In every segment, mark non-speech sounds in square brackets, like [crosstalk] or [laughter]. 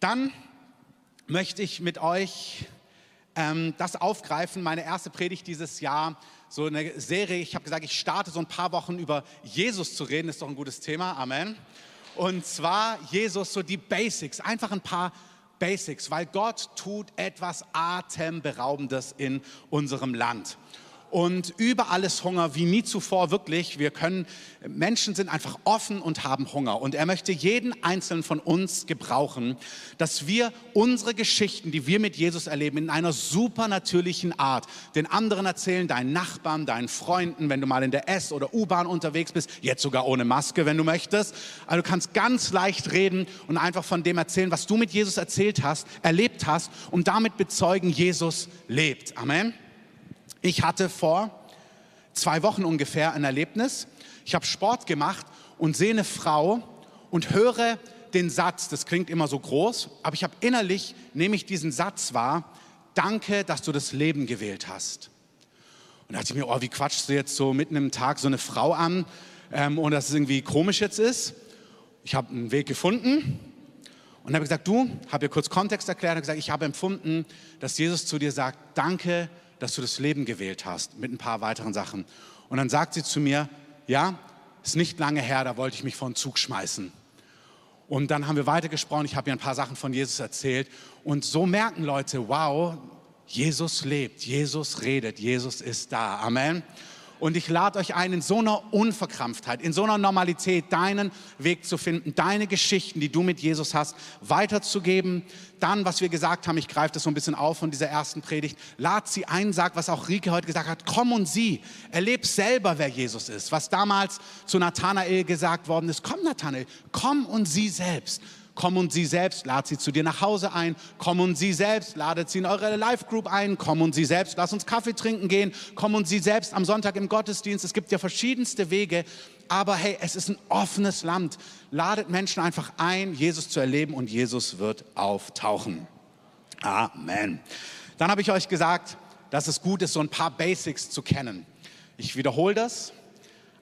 Dann möchte ich mit euch ähm, das aufgreifen, meine erste Predigt dieses Jahr, so eine Serie. Ich habe gesagt, ich starte so ein paar Wochen über Jesus zu reden, ist doch ein gutes Thema, Amen. Und zwar Jesus, so die Basics, einfach ein paar Basics, weil Gott tut etwas Atemberaubendes in unserem Land und überall ist Hunger wie nie zuvor wirklich. Wir können, Menschen sind einfach offen und haben Hunger und er möchte jeden einzelnen von uns gebrauchen, dass wir unsere Geschichten, die wir mit Jesus erleben, in einer supernatürlichen Art den anderen erzählen, deinen Nachbarn, deinen Freunden, wenn du mal in der S- oder U-Bahn unterwegs bist, jetzt sogar ohne Maske, wenn du möchtest. Also du kannst ganz leicht reden und einfach von dem erzählen, was du mit Jesus erzählt hast, erlebt hast und damit bezeugen, Jesus lebt. Amen. Ich hatte vor zwei Wochen ungefähr ein Erlebnis. Ich habe Sport gemacht und sehe eine Frau und höre den Satz, das klingt immer so groß, aber ich habe innerlich, nehme ich diesen Satz wahr, danke, dass du das Leben gewählt hast. Und da dachte ich mir, oh, wie quatschst du jetzt so mitten im Tag so eine Frau an ähm, und dass es irgendwie komisch jetzt ist. Ich habe einen Weg gefunden und habe gesagt, du, habe ihr kurz Kontext erklärt und gesagt, ich habe empfunden, dass Jesus zu dir sagt, danke, dass du das Leben gewählt hast, mit ein paar weiteren Sachen. Und dann sagt sie zu mir, ja, ist nicht lange her, da wollte ich mich vor den Zug schmeißen. Und dann haben wir weitergesprochen, ich habe ihr ein paar Sachen von Jesus erzählt. Und so merken Leute, wow, Jesus lebt, Jesus redet, Jesus ist da. Amen. Und ich lade euch ein, in so einer Unverkrampftheit, in so einer Normalität deinen Weg zu finden, deine Geschichten, die du mit Jesus hast, weiterzugeben. Dann, was wir gesagt haben, ich greife das so ein bisschen auf von dieser ersten Predigt, lad sie ein, sag, was auch Rike heute gesagt hat, komm und sieh, erleb selber, wer Jesus ist. Was damals zu Nathanael gesagt worden ist, komm Nathanael, komm und sieh selbst. Komm und sie selbst, lad sie zu dir nach Hause ein. Komm und sie selbst, ladet sie in eure Live-Group ein. Komm und sie selbst, lass uns Kaffee trinken gehen. Komm und sie selbst am Sonntag im Gottesdienst. Es gibt ja verschiedenste Wege. Aber hey, es ist ein offenes Land. Ladet Menschen einfach ein, Jesus zu erleben und Jesus wird auftauchen. Amen. Dann habe ich euch gesagt, dass es gut ist, so ein paar Basics zu kennen. Ich wiederhole das.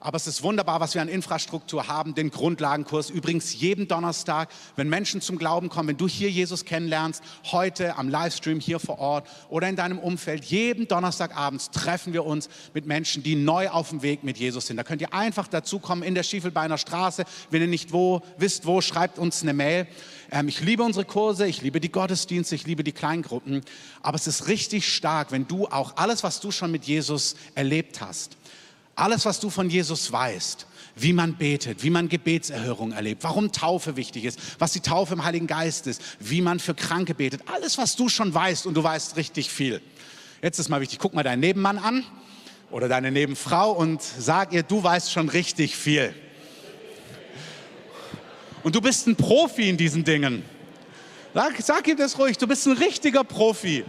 Aber es ist wunderbar, was wir an Infrastruktur haben, den Grundlagenkurs. Übrigens jeden Donnerstag, wenn Menschen zum Glauben kommen, wenn du hier Jesus kennenlernst, heute am Livestream hier vor Ort oder in deinem Umfeld, jeden Donnerstagabend treffen wir uns mit Menschen, die neu auf dem Weg mit Jesus sind. Da könnt ihr einfach dazukommen in der Schiefelbeiner Straße. Wenn ihr nicht wo, wisst wo, schreibt uns eine Mail. Ähm, ich liebe unsere Kurse, ich liebe die Gottesdienste, ich liebe die Kleingruppen. Aber es ist richtig stark, wenn du auch alles, was du schon mit Jesus erlebt hast, alles, was du von Jesus weißt, wie man betet, wie man Gebetserhörung erlebt, warum Taufe wichtig ist, was die Taufe im Heiligen Geist ist, wie man für Kranke betet, alles, was du schon weißt und du weißt richtig viel. Jetzt ist mal wichtig, guck mal deinen Nebenmann an oder deine Nebenfrau und sag ihr, du weißt schon richtig viel. Und du bist ein Profi in diesen Dingen. Sag, sag ihm das ruhig, du bist ein richtiger Profi.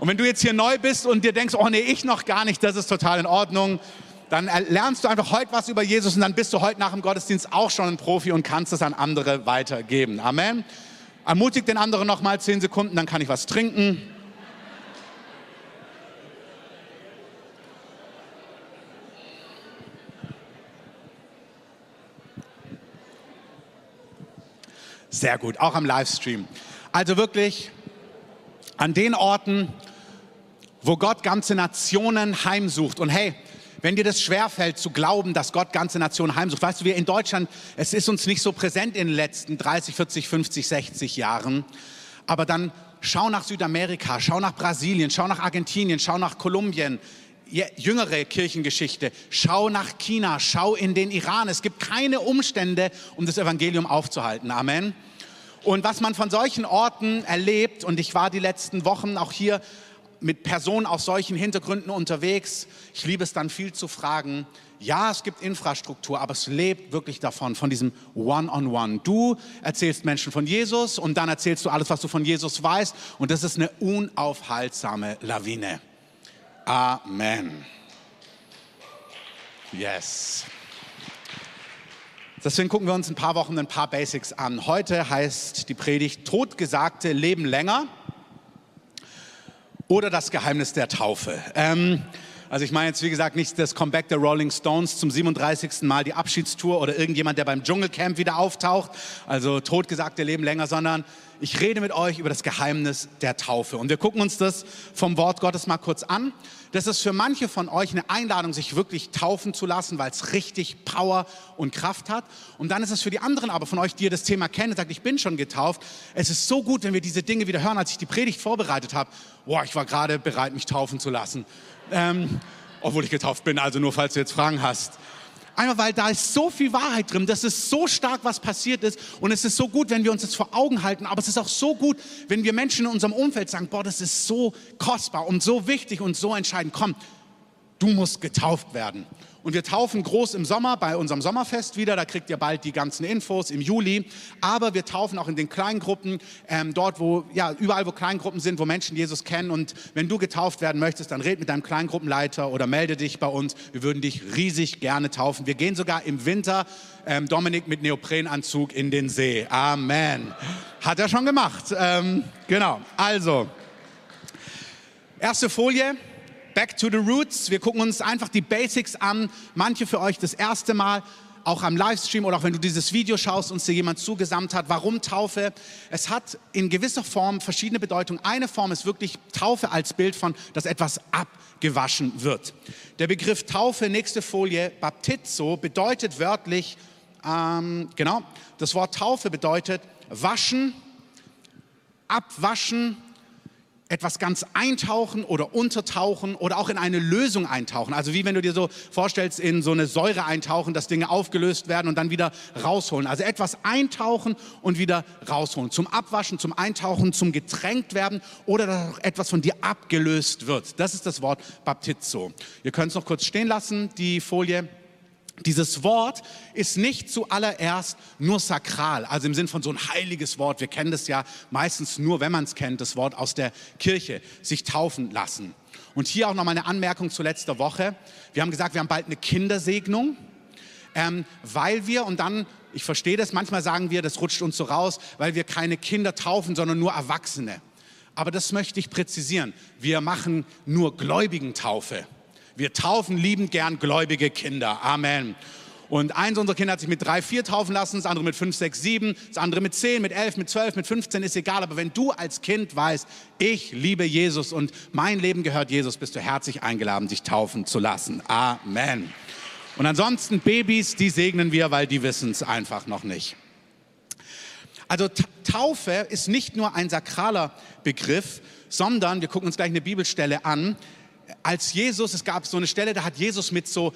Und wenn du jetzt hier neu bist und dir denkst, oh nee, ich noch gar nicht, das ist total in Ordnung, dann lernst du einfach heute was über Jesus und dann bist du heute nach dem Gottesdienst auch schon ein Profi und kannst es an andere weitergeben. Amen. Ermutigt den anderen noch mal zehn Sekunden, dann kann ich was trinken. Sehr gut, auch am Livestream. Also wirklich an den Orten, wo Gott ganze Nationen heimsucht. Und hey, wenn dir das schwerfällt zu glauben, dass Gott ganze Nationen heimsucht, weißt du, wir in Deutschland, es ist uns nicht so präsent in den letzten 30, 40, 50, 60 Jahren, aber dann schau nach Südamerika, schau nach Brasilien, schau nach Argentinien, schau nach Kolumbien, jüngere Kirchengeschichte, schau nach China, schau in den Iran. Es gibt keine Umstände, um das Evangelium aufzuhalten. Amen. Und was man von solchen Orten erlebt, und ich war die letzten Wochen auch hier mit Personen aus solchen Hintergründen unterwegs. Ich liebe es dann viel zu fragen. Ja, es gibt Infrastruktur, aber es lebt wirklich davon, von diesem One-on-One. -on -One. Du erzählst Menschen von Jesus und dann erzählst du alles, was du von Jesus weißt. Und das ist eine unaufhaltsame Lawine. Amen. Yes. Deswegen gucken wir uns ein paar Wochen ein paar Basics an. Heute heißt die Predigt Totgesagte leben länger oder das Geheimnis der Taufe. Ähm, Also ich meine jetzt, wie gesagt, nicht das Comeback der Rolling Stones zum 37. Mal die Abschiedstour oder irgendjemand, der beim Dschungelcamp wieder auftaucht, also totgesagte Leben länger, sondern ich rede mit euch über das Geheimnis der Taufe. Und wir gucken uns das vom Wort Gottes mal kurz an. Das ist für manche von euch eine Einladung, sich wirklich taufen zu lassen, weil es richtig Power und Kraft hat. Und dann ist es für die anderen aber von euch, die ihr das Thema kennen, sagt, ich bin schon getauft. Es ist so gut, wenn wir diese Dinge wieder hören. Als ich die Predigt vorbereitet habe, boah, ich war gerade bereit, mich taufen zu lassen. Ähm, obwohl ich getauft bin, also nur falls du jetzt Fragen hast. Einmal, weil da ist so viel Wahrheit drin, das ist so stark, was passiert ist. Und es ist so gut, wenn wir uns das vor Augen halten. Aber es ist auch so gut, wenn wir Menschen in unserem Umfeld sagen, boah, das ist so kostbar und so wichtig und so entscheidend. Komm, du musst getauft werden. Und wir taufen groß im Sommer bei unserem Sommerfest wieder. Da kriegt ihr bald die ganzen Infos im Juli. Aber wir taufen auch in den Kleingruppen, ähm, dort, wo, ja, überall, wo Kleingruppen sind, wo Menschen Jesus kennen. Und wenn du getauft werden möchtest, dann red mit deinem Kleingruppenleiter oder melde dich bei uns. Wir würden dich riesig gerne taufen. Wir gehen sogar im Winter, ähm, Dominik, mit Neoprenanzug in den See. Amen. Hat er schon gemacht. Ähm, genau. Also, erste Folie. Back to the Roots. Wir gucken uns einfach die Basics an. Manche für euch das erste Mal, auch am Livestream oder auch wenn du dieses Video schaust, uns dir jemand zugesandt hat. Warum Taufe? Es hat in gewisser Form verschiedene Bedeutungen. Eine Form ist wirklich Taufe als Bild von, dass etwas abgewaschen wird. Der Begriff Taufe, nächste Folie, Baptizo, bedeutet wörtlich, ähm, genau, das Wort Taufe bedeutet waschen, abwaschen, etwas ganz eintauchen oder untertauchen oder auch in eine Lösung eintauchen. Also wie wenn du dir so vorstellst, in so eine Säure eintauchen, dass Dinge aufgelöst werden und dann wieder rausholen. Also etwas eintauchen und wieder rausholen. Zum Abwaschen, zum Eintauchen, zum getränkt werden oder dass etwas von dir abgelöst wird. Das ist das Wort Baptizo. Ihr könnt es noch kurz stehen lassen, die Folie. Dieses Wort ist nicht zuallererst nur sakral, also im Sinn von so ein heiliges Wort. Wir kennen das ja meistens nur, wenn man es kennt, das Wort aus der Kirche, sich taufen lassen. Und hier auch noch mal eine Anmerkung zu letzter Woche. Wir haben gesagt, wir haben bald eine Kindersegnung, ähm, weil wir und dann, ich verstehe das, manchmal sagen wir, das rutscht uns so raus, weil wir keine Kinder taufen, sondern nur Erwachsene. Aber das möchte ich präzisieren. Wir machen nur Gläubigentaufe. Wir taufen liebend gern gläubige Kinder. Amen. Und eins unserer Kinder hat sich mit drei, vier taufen lassen, das andere mit fünf, sechs, sieben, das andere mit zehn, mit elf, mit zwölf, mit 15, ist egal. Aber wenn du als Kind weißt, ich liebe Jesus und mein Leben gehört Jesus, bist du herzlich eingeladen, dich taufen zu lassen. Amen. Und ansonsten Babys, die segnen wir, weil die wissen es einfach noch nicht. Also Taufe ist nicht nur ein sakraler Begriff, sondern, wir gucken uns gleich eine Bibelstelle an, als Jesus, es gab so eine Stelle, da hat Jesus mit so,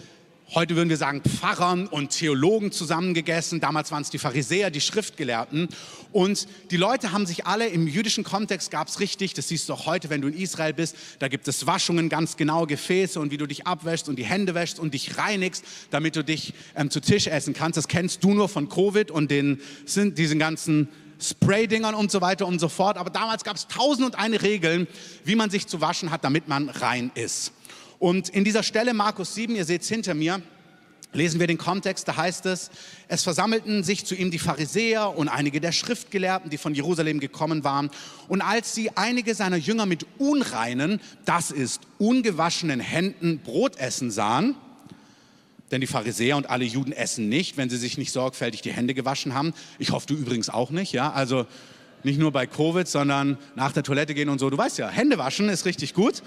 heute würden wir sagen, Pfarrern und Theologen zusammengegessen. Damals waren es die Pharisäer, die Schriftgelehrten. Und die Leute haben sich alle, im jüdischen Kontext gab es richtig, das siehst du auch heute, wenn du in Israel bist, da gibt es Waschungen, ganz genau Gefäße und wie du dich abwäschst und die Hände wäschst und dich reinigst, damit du dich ähm, zu Tisch essen kannst. Das kennst du nur von Covid und den, sind diesen ganzen Spraydingern und so weiter und so fort. Aber damals gab es tausend und eine Regeln, wie man sich zu waschen hat, damit man rein ist. Und in dieser Stelle, Markus 7, ihr seht es hinter mir, lesen wir den Kontext, da heißt es, es versammelten sich zu ihm die Pharisäer und einige der Schriftgelehrten, die von Jerusalem gekommen waren. Und als sie einige seiner Jünger mit unreinen, das ist ungewaschenen Händen Brot essen sahen, denn die Pharisäer und alle Juden essen nicht, wenn sie sich nicht sorgfältig die Hände gewaschen haben. Ich hoffe, du übrigens auch nicht, ja? Also nicht nur bei Covid, sondern nach der Toilette gehen und so. Du weißt ja, Hände waschen ist richtig gut.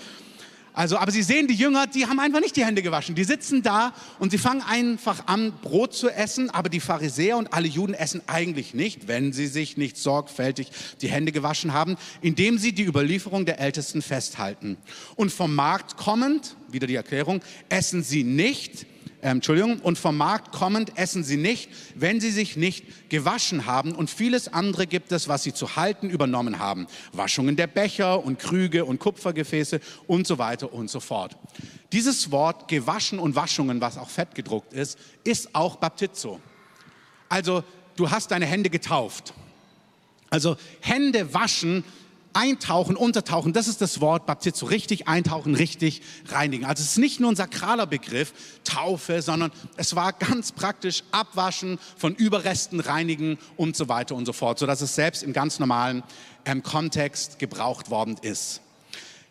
Also, aber sie sehen die Jünger, die haben einfach nicht die Hände gewaschen. Die sitzen da und sie fangen einfach an, Brot zu essen. Aber die Pharisäer und alle Juden essen eigentlich nicht, wenn sie sich nicht sorgfältig die Hände gewaschen haben, indem sie die Überlieferung der Ältesten festhalten. Und vom Markt kommend, wieder die Erklärung, essen sie nicht, ähm, Entschuldigung, und vom Markt kommend essen sie nicht, wenn sie sich nicht gewaschen haben. Und vieles andere gibt es, was sie zu halten übernommen haben. Waschungen der Becher und Krüge und Kupfergefäße und so weiter und so fort. Dieses Wort gewaschen und Waschungen, was auch fett gedruckt ist, ist auch Baptizo. Also du hast deine Hände getauft. Also Hände waschen eintauchen, untertauchen, das ist das Wort Baptizo, richtig eintauchen, richtig reinigen. Also es ist nicht nur ein sakraler Begriff, Taufe, sondern es war ganz praktisch Abwaschen von Überresten, reinigen und so weiter und so fort, sodass es selbst im ganz normalen ähm, Kontext gebraucht worden ist.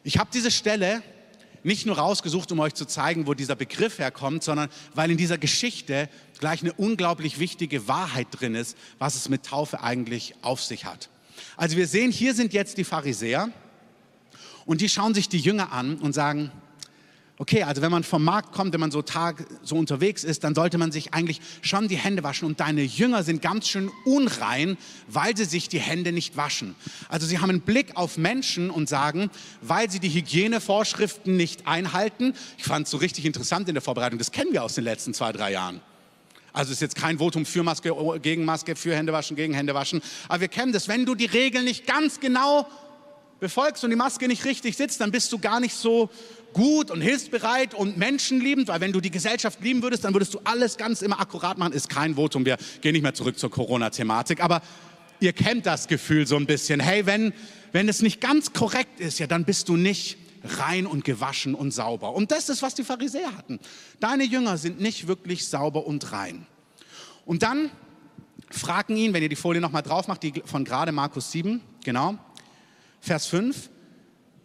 Ich habe diese Stelle nicht nur rausgesucht, um euch zu zeigen, wo dieser Begriff herkommt, sondern weil in dieser Geschichte gleich eine unglaublich wichtige Wahrheit drin ist, was es mit Taufe eigentlich auf sich hat. Also wir sehen, hier sind jetzt die Pharisäer und die schauen sich die Jünger an und sagen, Okay, also wenn man vom Markt kommt, wenn man so Tag so unterwegs ist, dann sollte man sich eigentlich schon die Hände waschen. Und deine Jünger sind ganz schön unrein, weil sie sich die Hände nicht waschen. Also sie haben einen Blick auf Menschen und sagen, weil sie die Hygienevorschriften nicht einhalten. Ich fand es so richtig interessant in der Vorbereitung. Das kennen wir aus den letzten zwei, drei Jahren. Also ist jetzt kein Votum für Maske, gegen Maske, für Händewaschen, gegen Händewaschen. Aber wir kennen das. Wenn du die Regeln nicht ganz genau befolgst und die Maske nicht richtig sitzt, dann bist du gar nicht so gut und hilfsbereit und menschenliebend, weil wenn du die Gesellschaft lieben würdest, dann würdest du alles ganz immer akkurat machen. Ist kein Votum, wir gehen nicht mehr zurück zur Corona-Thematik, aber ihr kennt das Gefühl so ein bisschen. Hey, wenn, wenn es nicht ganz korrekt ist, ja, dann bist du nicht rein und gewaschen und sauber. Und das ist, was die Pharisäer hatten. Deine Jünger sind nicht wirklich sauber und rein. Und dann fragen ihn, wenn ihr die Folie nochmal drauf macht, die von gerade Markus 7, genau, Vers 5,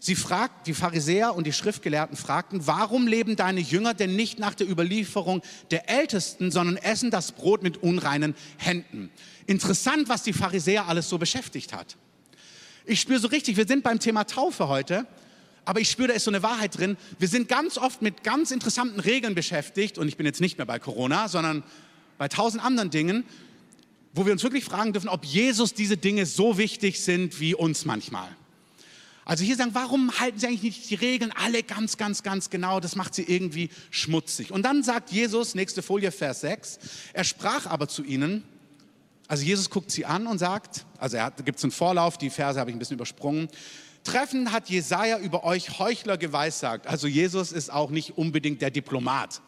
Sie fragt, die Pharisäer und die Schriftgelehrten fragten, warum leben deine Jünger denn nicht nach der Überlieferung der Ältesten, sondern essen das Brot mit unreinen Händen? Interessant, was die Pharisäer alles so beschäftigt hat. Ich spüre so richtig, wir sind beim Thema Taufe heute, aber ich spüre, da ist so eine Wahrheit drin. Wir sind ganz oft mit ganz interessanten Regeln beschäftigt und ich bin jetzt nicht mehr bei Corona, sondern bei tausend anderen Dingen, wo wir uns wirklich fragen dürfen, ob Jesus diese Dinge so wichtig sind wie uns manchmal. Also hier sagen, warum halten sie eigentlich nicht die Regeln alle ganz, ganz, ganz genau? Das macht sie irgendwie schmutzig. Und dann sagt Jesus, nächste Folie, Vers 6, er sprach aber zu ihnen, also Jesus guckt sie an und sagt, also er gibt es einen Vorlauf, die Verse habe ich ein bisschen übersprungen. Treffen hat Jesaja über euch Heuchler geweissagt. Also Jesus ist auch nicht unbedingt der Diplomat.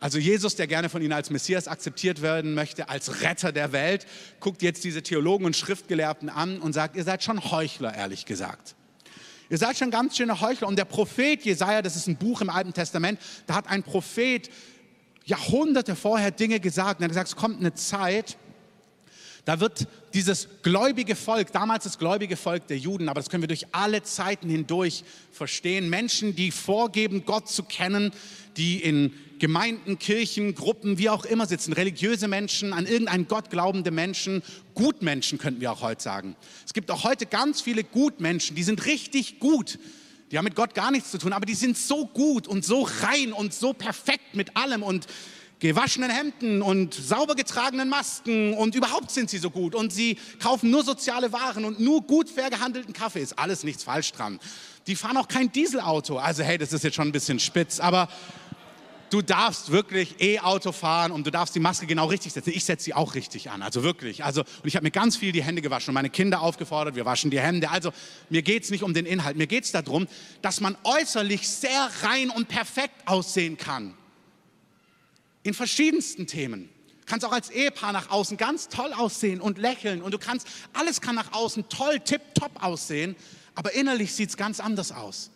Also Jesus, der gerne von ihnen als Messias akzeptiert werden möchte, als Retter der Welt, guckt jetzt diese Theologen und Schriftgelehrten an und sagt, ihr seid schon Heuchler, ehrlich gesagt. Ihr seid schon ganz schöne Heuchler. Und der Prophet Jesaja, das ist ein Buch im Alten Testament, da hat ein Prophet Jahrhunderte vorher Dinge gesagt. Und er hat gesagt, es kommt eine Zeit, da wird dieses gläubige Volk, damals das gläubige Volk der Juden, aber das können wir durch alle Zeiten hindurch verstehen, Menschen, die vorgeben, Gott zu kennen, die in Gemeinden, Kirchen, Gruppen, wie auch immer sitzen, religiöse Menschen, an irgendeinen Gott glaubende Menschen, Gutmenschen könnten wir auch heute sagen. Es gibt auch heute ganz viele Gutmenschen, die sind richtig gut. Die haben mit Gott gar nichts zu tun, aber die sind so gut und so rein und so perfekt mit allem und gewaschenen Hemden und sauber getragenen Masken und überhaupt sind sie so gut und sie kaufen nur soziale Waren und nur gut fair gehandelten Kaffee. Ist alles nichts falsch dran. Die fahren auch kein Dieselauto. Also hey, das ist jetzt schon ein bisschen spitz, aber du darfst wirklich E-Auto fahren und du darfst die Maske genau richtig setzen. Ich setze sie auch richtig an, also wirklich. Also, und ich habe mir ganz viel die Hände gewaschen und meine Kinder aufgefordert, wir waschen die Hände. Also mir geht es nicht um den Inhalt, mir geht es darum, dass man äußerlich sehr rein und perfekt aussehen kann in verschiedensten Themen. Du kannst auch als Ehepaar nach außen ganz toll aussehen und lächeln und du kannst, alles kann nach außen toll, tipptopp aussehen, aber innerlich sieht es ganz anders aus.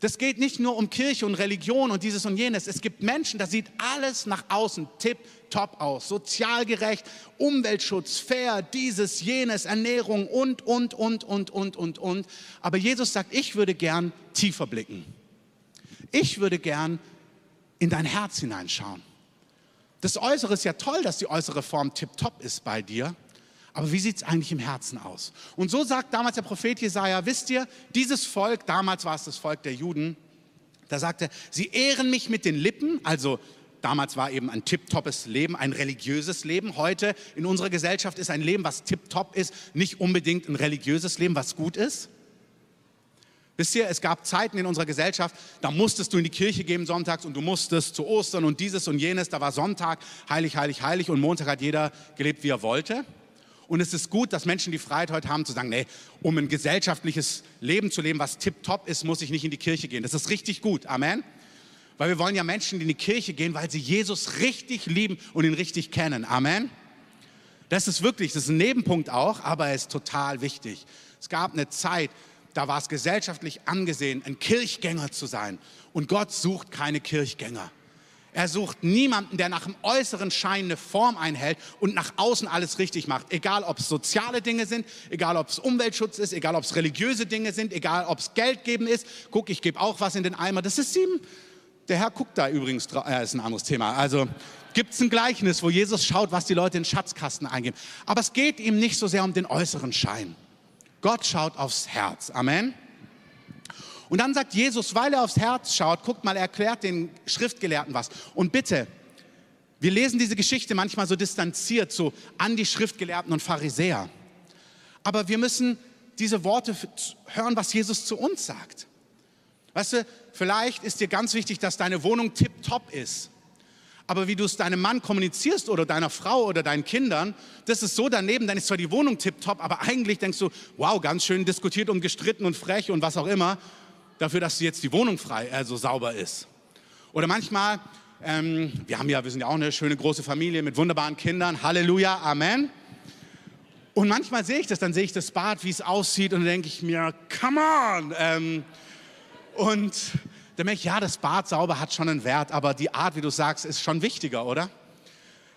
Das geht nicht nur um Kirche und Religion und dieses und jenes. Es gibt Menschen, da sieht alles nach außen tipptopp aus. Sozial gerecht, Umweltschutz, fair, dieses, jenes, Ernährung und, und, und, und, und, und, und. Aber Jesus sagt, ich würde gern tiefer blicken. Ich würde gern in dein Herz hineinschauen. Das Äußere ist ja toll, dass die äußere Form tipptopp ist bei dir. Aber wie sieht es eigentlich im Herzen aus? Und so sagt damals der Prophet Jesaja: Wisst ihr, dieses Volk, damals war es das Volk der Juden, da sagte, sie ehren mich mit den Lippen, also damals war eben ein tipptoppes Leben, ein religiöses Leben. Heute in unserer Gesellschaft ist ein Leben, was tipptopp ist, nicht unbedingt ein religiöses Leben, was gut ist. Wisst ihr, es gab Zeiten in unserer Gesellschaft, da musstest du in die Kirche gehen sonntags und du musstest zu Ostern und dieses und jenes. Da war Sonntag, heilig, heilig, heilig und Montag hat jeder gelebt, wie er wollte. Und es ist gut, dass Menschen die Freiheit heute haben zu sagen, nee, um ein gesellschaftliches Leben zu leben, was tipptopp ist, muss ich nicht in die Kirche gehen. Das ist richtig gut. Amen. Weil wir wollen ja Menschen, die in die Kirche gehen, weil sie Jesus richtig lieben und ihn richtig kennen. Amen. Das ist wirklich, das ist ein Nebenpunkt auch, aber er ist total wichtig. Es gab eine Zeit, da war es gesellschaftlich angesehen, ein Kirchgänger zu sein. Und Gott sucht keine Kirchgänger. Er sucht niemanden, der nach dem äußeren Schein eine Form einhält und nach außen alles richtig macht. Egal, ob es soziale Dinge sind, egal, ob es Umweltschutz ist, egal, ob es religiöse Dinge sind, egal, ob es Geld geben ist. Guck, ich gebe auch was in den Eimer. Das ist ihm. Der Herr guckt da übrigens, äh, ist ein anderes Thema. Also gibt es ein Gleichnis, wo Jesus schaut, was die Leute in den Schatzkasten eingeben. Aber es geht ihm nicht so sehr um den äußeren Schein. Gott schaut aufs Herz. Amen. Und dann sagt Jesus, weil er aufs Herz schaut, guckt mal, er erklärt den Schriftgelehrten was. Und bitte, wir lesen diese Geschichte manchmal so distanziert, so an die Schriftgelehrten und Pharisäer. Aber wir müssen diese Worte hören, was Jesus zu uns sagt. Weißt du, vielleicht ist dir ganz wichtig, dass deine Wohnung tipptopp ist. Aber wie du es deinem Mann kommunizierst oder deiner Frau oder deinen Kindern, das ist so daneben, dann ist zwar die Wohnung tipptopp, aber eigentlich denkst du, wow, ganz schön diskutiert und gestritten und frech und was auch immer dafür, dass jetzt die Wohnung frei, also sauber ist. Oder manchmal, ähm, wir haben ja, wir sind ja auch eine schöne große Familie mit wunderbaren Kindern. Halleluja, Amen. Und manchmal sehe ich das, dann sehe ich das Bad, wie es aussieht, und dann denke ich mir, come on. Ähm, und dann merke ich, ja, das Bad sauber hat schon einen Wert, aber die Art, wie du sagst, ist schon wichtiger, oder?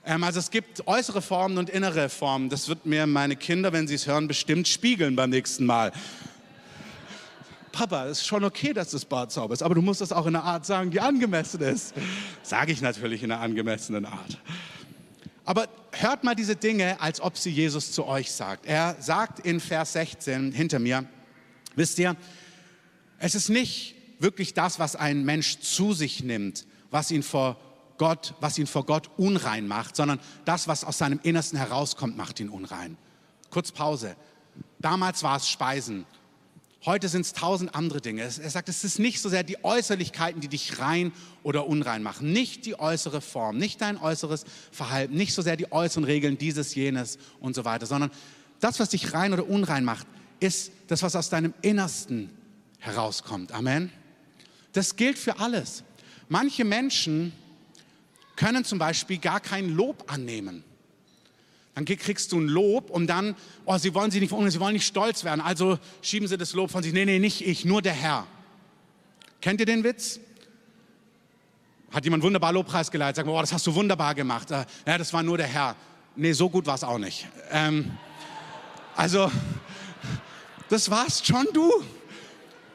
Ähm, also es gibt äußere Formen und innere Formen. Das wird mir meine Kinder, wenn sie es hören, bestimmt spiegeln beim nächsten Mal. Papa, es ist schon okay, dass das Bad sauber ist, aber du musst das auch in einer Art sagen, die angemessen ist. Sage ich natürlich in einer angemessenen Art. Aber hört mal diese Dinge, als ob sie Jesus zu euch sagt. Er sagt in Vers 16 hinter mir, wisst ihr, es ist nicht wirklich das, was ein Mensch zu sich nimmt, was ihn vor Gott, was ihn vor Gott unrein macht, sondern das, was aus seinem Innersten herauskommt, macht ihn unrein. Kurz Pause. Damals war es Speisen. Heute sind es tausend andere Dinge. Er sagt, es ist nicht so sehr die Äußerlichkeiten, die dich rein oder unrein machen. Nicht die äußere Form, nicht dein äußeres Verhalten, nicht so sehr die äußeren Regeln, dieses, jenes und so weiter, sondern das, was dich rein oder unrein macht, ist das, was aus deinem Innersten herauskommt. Amen. Das gilt für alles. Manche Menschen können zum Beispiel gar kein Lob annehmen. Dann kriegst du ein Lob und dann, oh, sie wollen sich nicht verunsichern, sie wollen nicht stolz werden, also schieben sie das Lob von sich. Nee, nee, nicht ich, nur der Herr. Kennt ihr den Witz? Hat jemand wunderbar Lobpreis geleitet, sagt, oh, das hast du wunderbar gemacht. Äh, ja, das war nur der Herr. Nee, so gut war es auch nicht. Ähm, also, das warst schon du.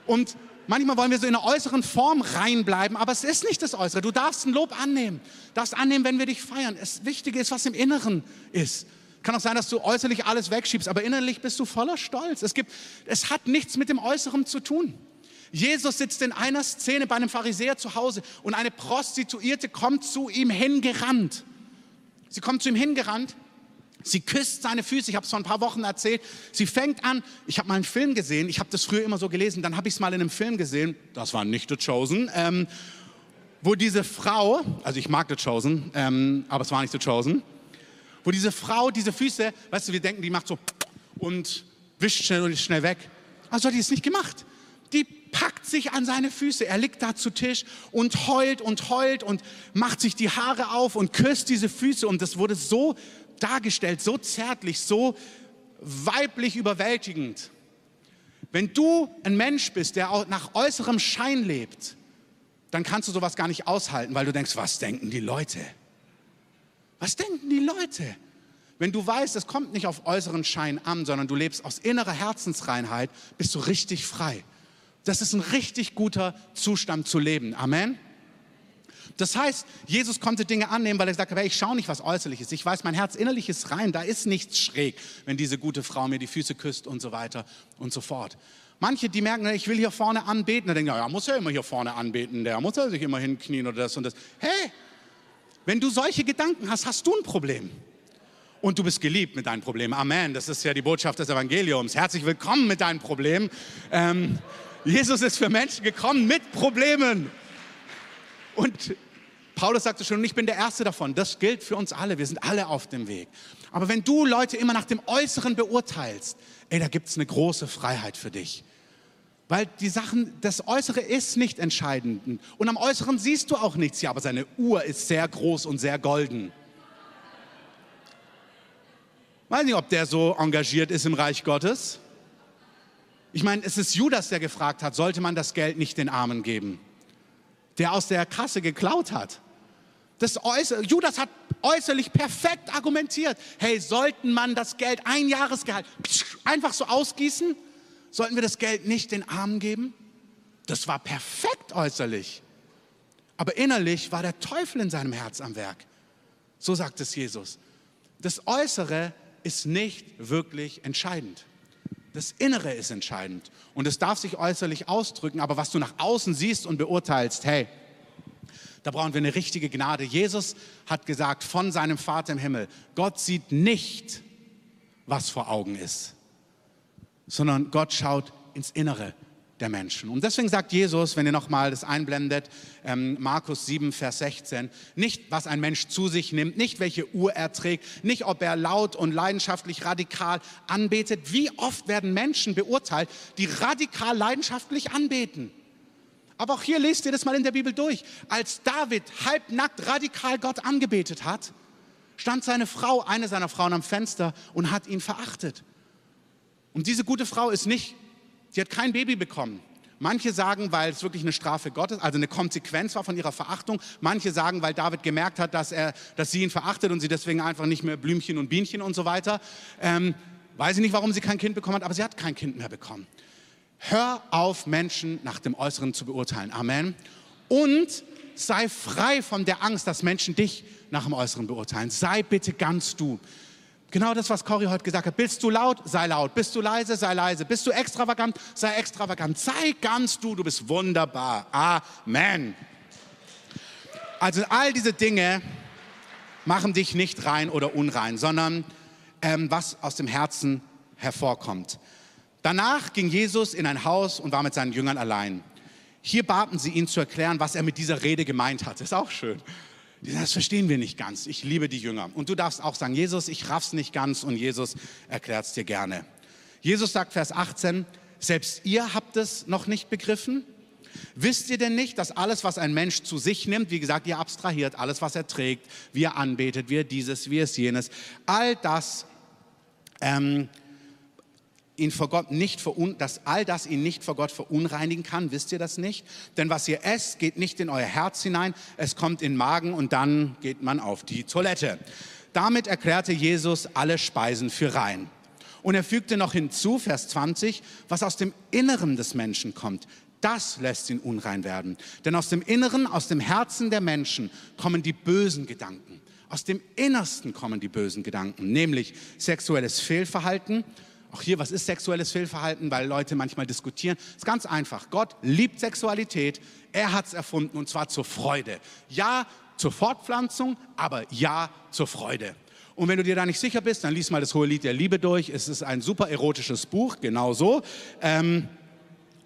Und manchmal wollen wir so in einer äußeren Form reinbleiben, aber es ist nicht das Äußere. Du darfst ein Lob annehmen. Du darfst annehmen, wenn wir dich feiern. Das Wichtige ist, was im Inneren ist. Kann auch sein, dass du äußerlich alles wegschiebst, aber innerlich bist du voller Stolz. Es, gibt, es hat nichts mit dem Äußeren zu tun. Jesus sitzt in einer Szene bei einem Pharisäer zu Hause und eine Prostituierte kommt zu ihm hingerannt. Sie kommt zu ihm hingerannt, sie küsst seine Füße, ich habe es vor ein paar Wochen erzählt. Sie fängt an, ich habe mal einen Film gesehen, ich habe das früher immer so gelesen, dann habe ich es mal in einem Film gesehen, das war nicht The Chosen, ähm, wo diese Frau, also ich mag The Chosen, ähm, aber es war nicht The Chosen, wo diese Frau diese Füße, weißt du, wir denken, die macht so und wischt schnell und ist schnell weg. Also hat die es nicht gemacht. Die packt sich an seine Füße. Er liegt da zu Tisch und heult und heult und macht sich die Haare auf und küsst diese Füße. Und das wurde so dargestellt, so zärtlich, so weiblich überwältigend. Wenn du ein Mensch bist, der auch nach äußerem Schein lebt, dann kannst du sowas gar nicht aushalten, weil du denkst, was denken die Leute? Was denken die Leute? Wenn du weißt, es kommt nicht auf äußeren Schein an, sondern du lebst aus innerer Herzensreinheit, bist du richtig frei. Das ist ein richtig guter Zustand zu leben. Amen. Das heißt, Jesus konnte Dinge annehmen, weil er gesagt hat, ich schaue nicht, was äußerlich ist. Ich weiß, mein Herz innerlich ist rein, da ist nichts schräg, wenn diese gute Frau mir die Füße küsst und so weiter und so fort. Manche, die merken, ich will hier vorne anbeten, dann denken, ja, muss ja immer hier vorne anbeten, der muss ja sich immer hinknien oder das und das. Hey, wenn du solche Gedanken hast, hast du ein Problem. Und du bist geliebt mit deinen Problemen. Amen. Das ist ja die Botschaft des Evangeliums. Herzlich willkommen mit deinen Problemen. Ähm, Jesus ist für Menschen gekommen mit Problemen. Und Paulus sagte schon, ich bin der Erste davon. Das gilt für uns alle. Wir sind alle auf dem Weg. Aber wenn du Leute immer nach dem Äußeren beurteilst, ey, da gibt es eine große Freiheit für dich. Weil die Sachen, das Äußere ist nicht entscheidend. Und am Äußeren siehst du auch nichts. Ja, aber seine Uhr ist sehr groß und sehr golden. Weiß nicht, ob der so engagiert ist im Reich Gottes. Ich meine, es ist Judas, der gefragt hat, sollte man das Geld nicht den Armen geben? Der aus der Kasse geklaut hat. Das Äußere, Judas hat äußerlich perfekt argumentiert. Hey, sollten man das Geld, ein Jahresgehalt, einfach so ausgießen? Sollten wir das Geld nicht den Armen geben? Das war perfekt äußerlich. Aber innerlich war der Teufel in seinem Herz am Werk. So sagt es Jesus. Das Äußere ist nicht wirklich entscheidend. Das Innere ist entscheidend. Und es darf sich äußerlich ausdrücken, aber was du nach außen siehst und beurteilst, hey, da brauchen wir eine richtige Gnade. Jesus hat gesagt von seinem Vater im Himmel, Gott sieht nicht, was vor Augen ist, sondern Gott schaut ins Innere der Menschen. Und deswegen sagt Jesus, wenn ihr nochmal das einblendet, ähm, Markus 7, Vers 16, nicht, was ein Mensch zu sich nimmt, nicht, welche Uhr er trägt, nicht, ob er laut und leidenschaftlich radikal anbetet. Wie oft werden Menschen beurteilt, die radikal leidenschaftlich anbeten? Aber auch hier lest ihr das mal in der Bibel durch. Als David halbnackt radikal Gott angebetet hat, stand seine Frau, eine seiner Frauen am Fenster und hat ihn verachtet. Und diese gute Frau ist nicht Sie hat kein Baby bekommen. Manche sagen, weil es wirklich eine Strafe Gottes, also eine Konsequenz war von ihrer Verachtung. Manche sagen, weil David gemerkt hat, dass, er, dass sie ihn verachtet und sie deswegen einfach nicht mehr Blümchen und Bienchen und so weiter. Ähm, weiß ich nicht, warum sie kein Kind bekommen hat, aber sie hat kein Kind mehr bekommen. Hör auf, Menschen nach dem Äußeren zu beurteilen. Amen. Und sei frei von der Angst, dass Menschen dich nach dem Äußeren beurteilen. Sei bitte ganz du. Genau das, was Cory heute gesagt hat. Bist du laut? Sei laut. Bist du leise? Sei leise. Bist du extravagant? Sei extravagant. Sei ganz du. Du bist wunderbar. Amen. Also all diese Dinge machen dich nicht rein oder unrein, sondern ähm, was aus dem Herzen hervorkommt. Danach ging Jesus in ein Haus und war mit seinen Jüngern allein. Hier baten sie ihn zu erklären, was er mit dieser Rede gemeint hat. Ist auch schön. Das verstehen wir nicht ganz. Ich liebe die Jünger. Und du darfst auch sagen, Jesus, ich raff's nicht ganz und Jesus erklärt es dir gerne. Jesus sagt Vers 18, selbst ihr habt es noch nicht begriffen? Wisst ihr denn nicht, dass alles, was ein Mensch zu sich nimmt, wie gesagt, ihr abstrahiert, alles, was er trägt, wie er anbetet, wie er dieses, wie es jenes, all das ähm, ihn vor Gott nicht verun dass all das ihn nicht vor Gott verunreinigen kann, wisst ihr das nicht? Denn was ihr esst, geht nicht in euer Herz hinein, es kommt in den Magen und dann geht man auf die Toilette. Damit erklärte Jesus alle Speisen für rein. Und er fügte noch hinzu, Vers 20, was aus dem Inneren des Menschen kommt, das lässt ihn unrein werden. Denn aus dem Inneren, aus dem Herzen der Menschen kommen die bösen Gedanken. Aus dem Innersten kommen die bösen Gedanken, nämlich sexuelles Fehlverhalten, auch hier, was ist sexuelles Fehlverhalten? Weil Leute manchmal diskutieren. Ist ganz einfach. Gott liebt Sexualität. Er hat es erfunden und zwar zur Freude. Ja zur Fortpflanzung, aber ja zur Freude. Und wenn du dir da nicht sicher bist, dann lies mal das Hohe Lied der Liebe durch. Es ist ein super erotisches Buch, genau so. Ähm,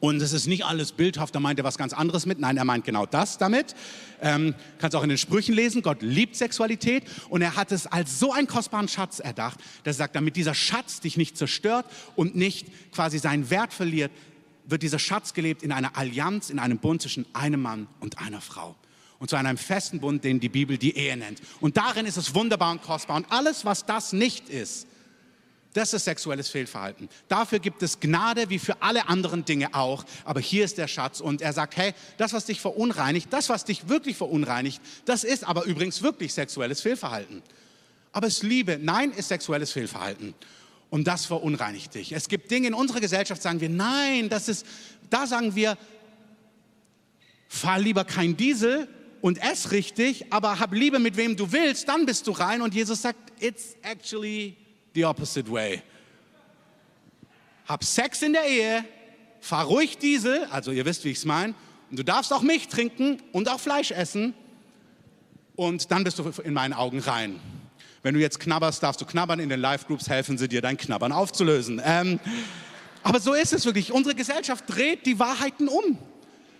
und es ist nicht alles bildhaft, da meint er was ganz anderes mit. Nein, er meint genau das damit. Ähm, kannst auch in den Sprüchen lesen, Gott liebt Sexualität und er hat es als so einen kostbaren Schatz erdacht, dass er sagt, damit dieser Schatz dich nicht zerstört und nicht quasi seinen Wert verliert, wird dieser Schatz gelebt in einer Allianz, in einem Bund zwischen einem Mann und einer Frau. Und zu einem festen Bund, den die Bibel die Ehe nennt. Und darin ist es wunderbar und kostbar. Und alles, was das nicht ist, das ist sexuelles Fehlverhalten. Dafür gibt es Gnade wie für alle anderen Dinge auch. Aber hier ist der Schatz und er sagt, hey, das, was dich verunreinigt, das, was dich wirklich verunreinigt, das ist aber übrigens wirklich sexuelles Fehlverhalten. Aber es Liebe, nein, ist sexuelles Fehlverhalten. Und das verunreinigt dich. Es gibt Dinge in unserer Gesellschaft, sagen wir, nein, das ist, da sagen wir, fahr lieber kein Diesel und ess richtig, aber hab Liebe mit wem du willst, dann bist du rein. Und Jesus sagt, it's actually the opposite way. Hab Sex in der Ehe, fahr ruhig Diesel, also ihr wisst, wie ich es meine, und du darfst auch Milch trinken und auch Fleisch essen und dann bist du in meinen Augen rein. Wenn du jetzt knabberst, darfst du knabbern. In den Live-Groups helfen sie dir, dein Knabbern aufzulösen. Ähm, aber so ist es wirklich. Unsere Gesellschaft dreht die Wahrheiten um.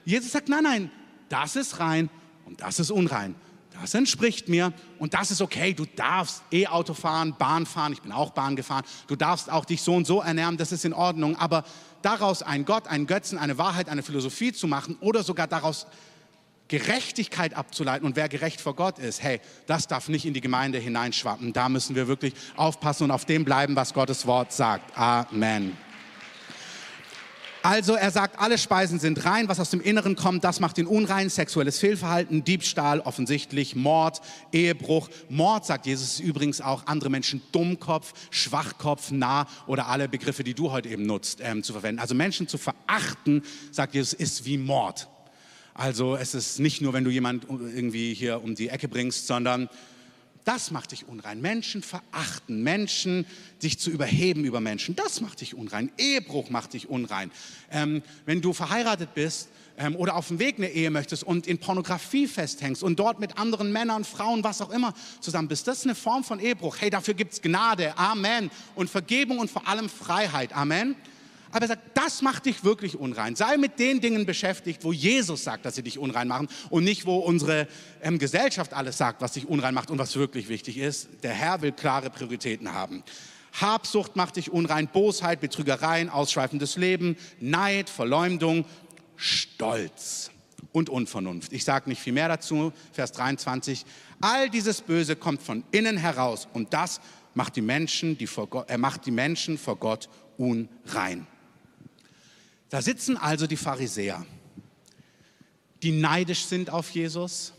Jesus sagt, nein, nein, das ist rein und das ist unrein das entspricht mir und das ist okay. Du darfst E-Auto fahren, Bahn fahren, ich bin auch Bahn gefahren. Du darfst auch dich so und so ernähren, das ist in Ordnung. Aber daraus einen Gott, einen Götzen, eine Wahrheit, eine Philosophie zu machen oder sogar daraus Gerechtigkeit abzuleiten und wer gerecht vor Gott ist, hey, das darf nicht in die Gemeinde hineinschwappen. Da müssen wir wirklich aufpassen und auf dem bleiben, was Gottes Wort sagt. Amen. Also er sagt, alle Speisen sind rein, was aus dem Inneren kommt, das macht ihn unrein, sexuelles Fehlverhalten, Diebstahl offensichtlich, Mord, Ehebruch. Mord, sagt Jesus übrigens auch, andere Menschen Dummkopf, Schwachkopf, nah oder alle Begriffe, die du heute eben nutzt, ähm, zu verwenden. Also Menschen zu verachten, sagt Jesus, ist wie Mord. Also es ist nicht nur, wenn du jemand irgendwie hier um die Ecke bringst, sondern das macht dich unrein. Menschen verachten, Menschen sich zu überheben über Menschen, das macht dich unrein. Ehebruch macht dich unrein. Ähm, wenn du verheiratet bist ähm, oder auf dem Weg eine Ehe möchtest und in Pornografie festhängst und dort mit anderen Männern, Frauen, was auch immer zusammen bist, das ist eine Form von Ehebruch. Hey, dafür gibt es Gnade, Amen. Und Vergebung und vor allem Freiheit, Amen. Aber er sagt, das macht dich wirklich unrein. Sei mit den Dingen beschäftigt, wo Jesus sagt, dass sie dich unrein machen und nicht, wo unsere ähm, Gesellschaft alles sagt, was dich unrein macht und was wirklich wichtig ist. Der Herr will klare Prioritäten haben. Habsucht macht dich unrein, Bosheit, Betrügereien, ausschweifendes Leben, Neid, Verleumdung, Stolz und Unvernunft. Ich sage nicht viel mehr dazu. Vers 23. All dieses Böse kommt von innen heraus und das macht die Menschen, die vor Gott, äh, macht die Menschen vor Gott unrein. Da sitzen also die Pharisäer, die neidisch sind auf Jesus.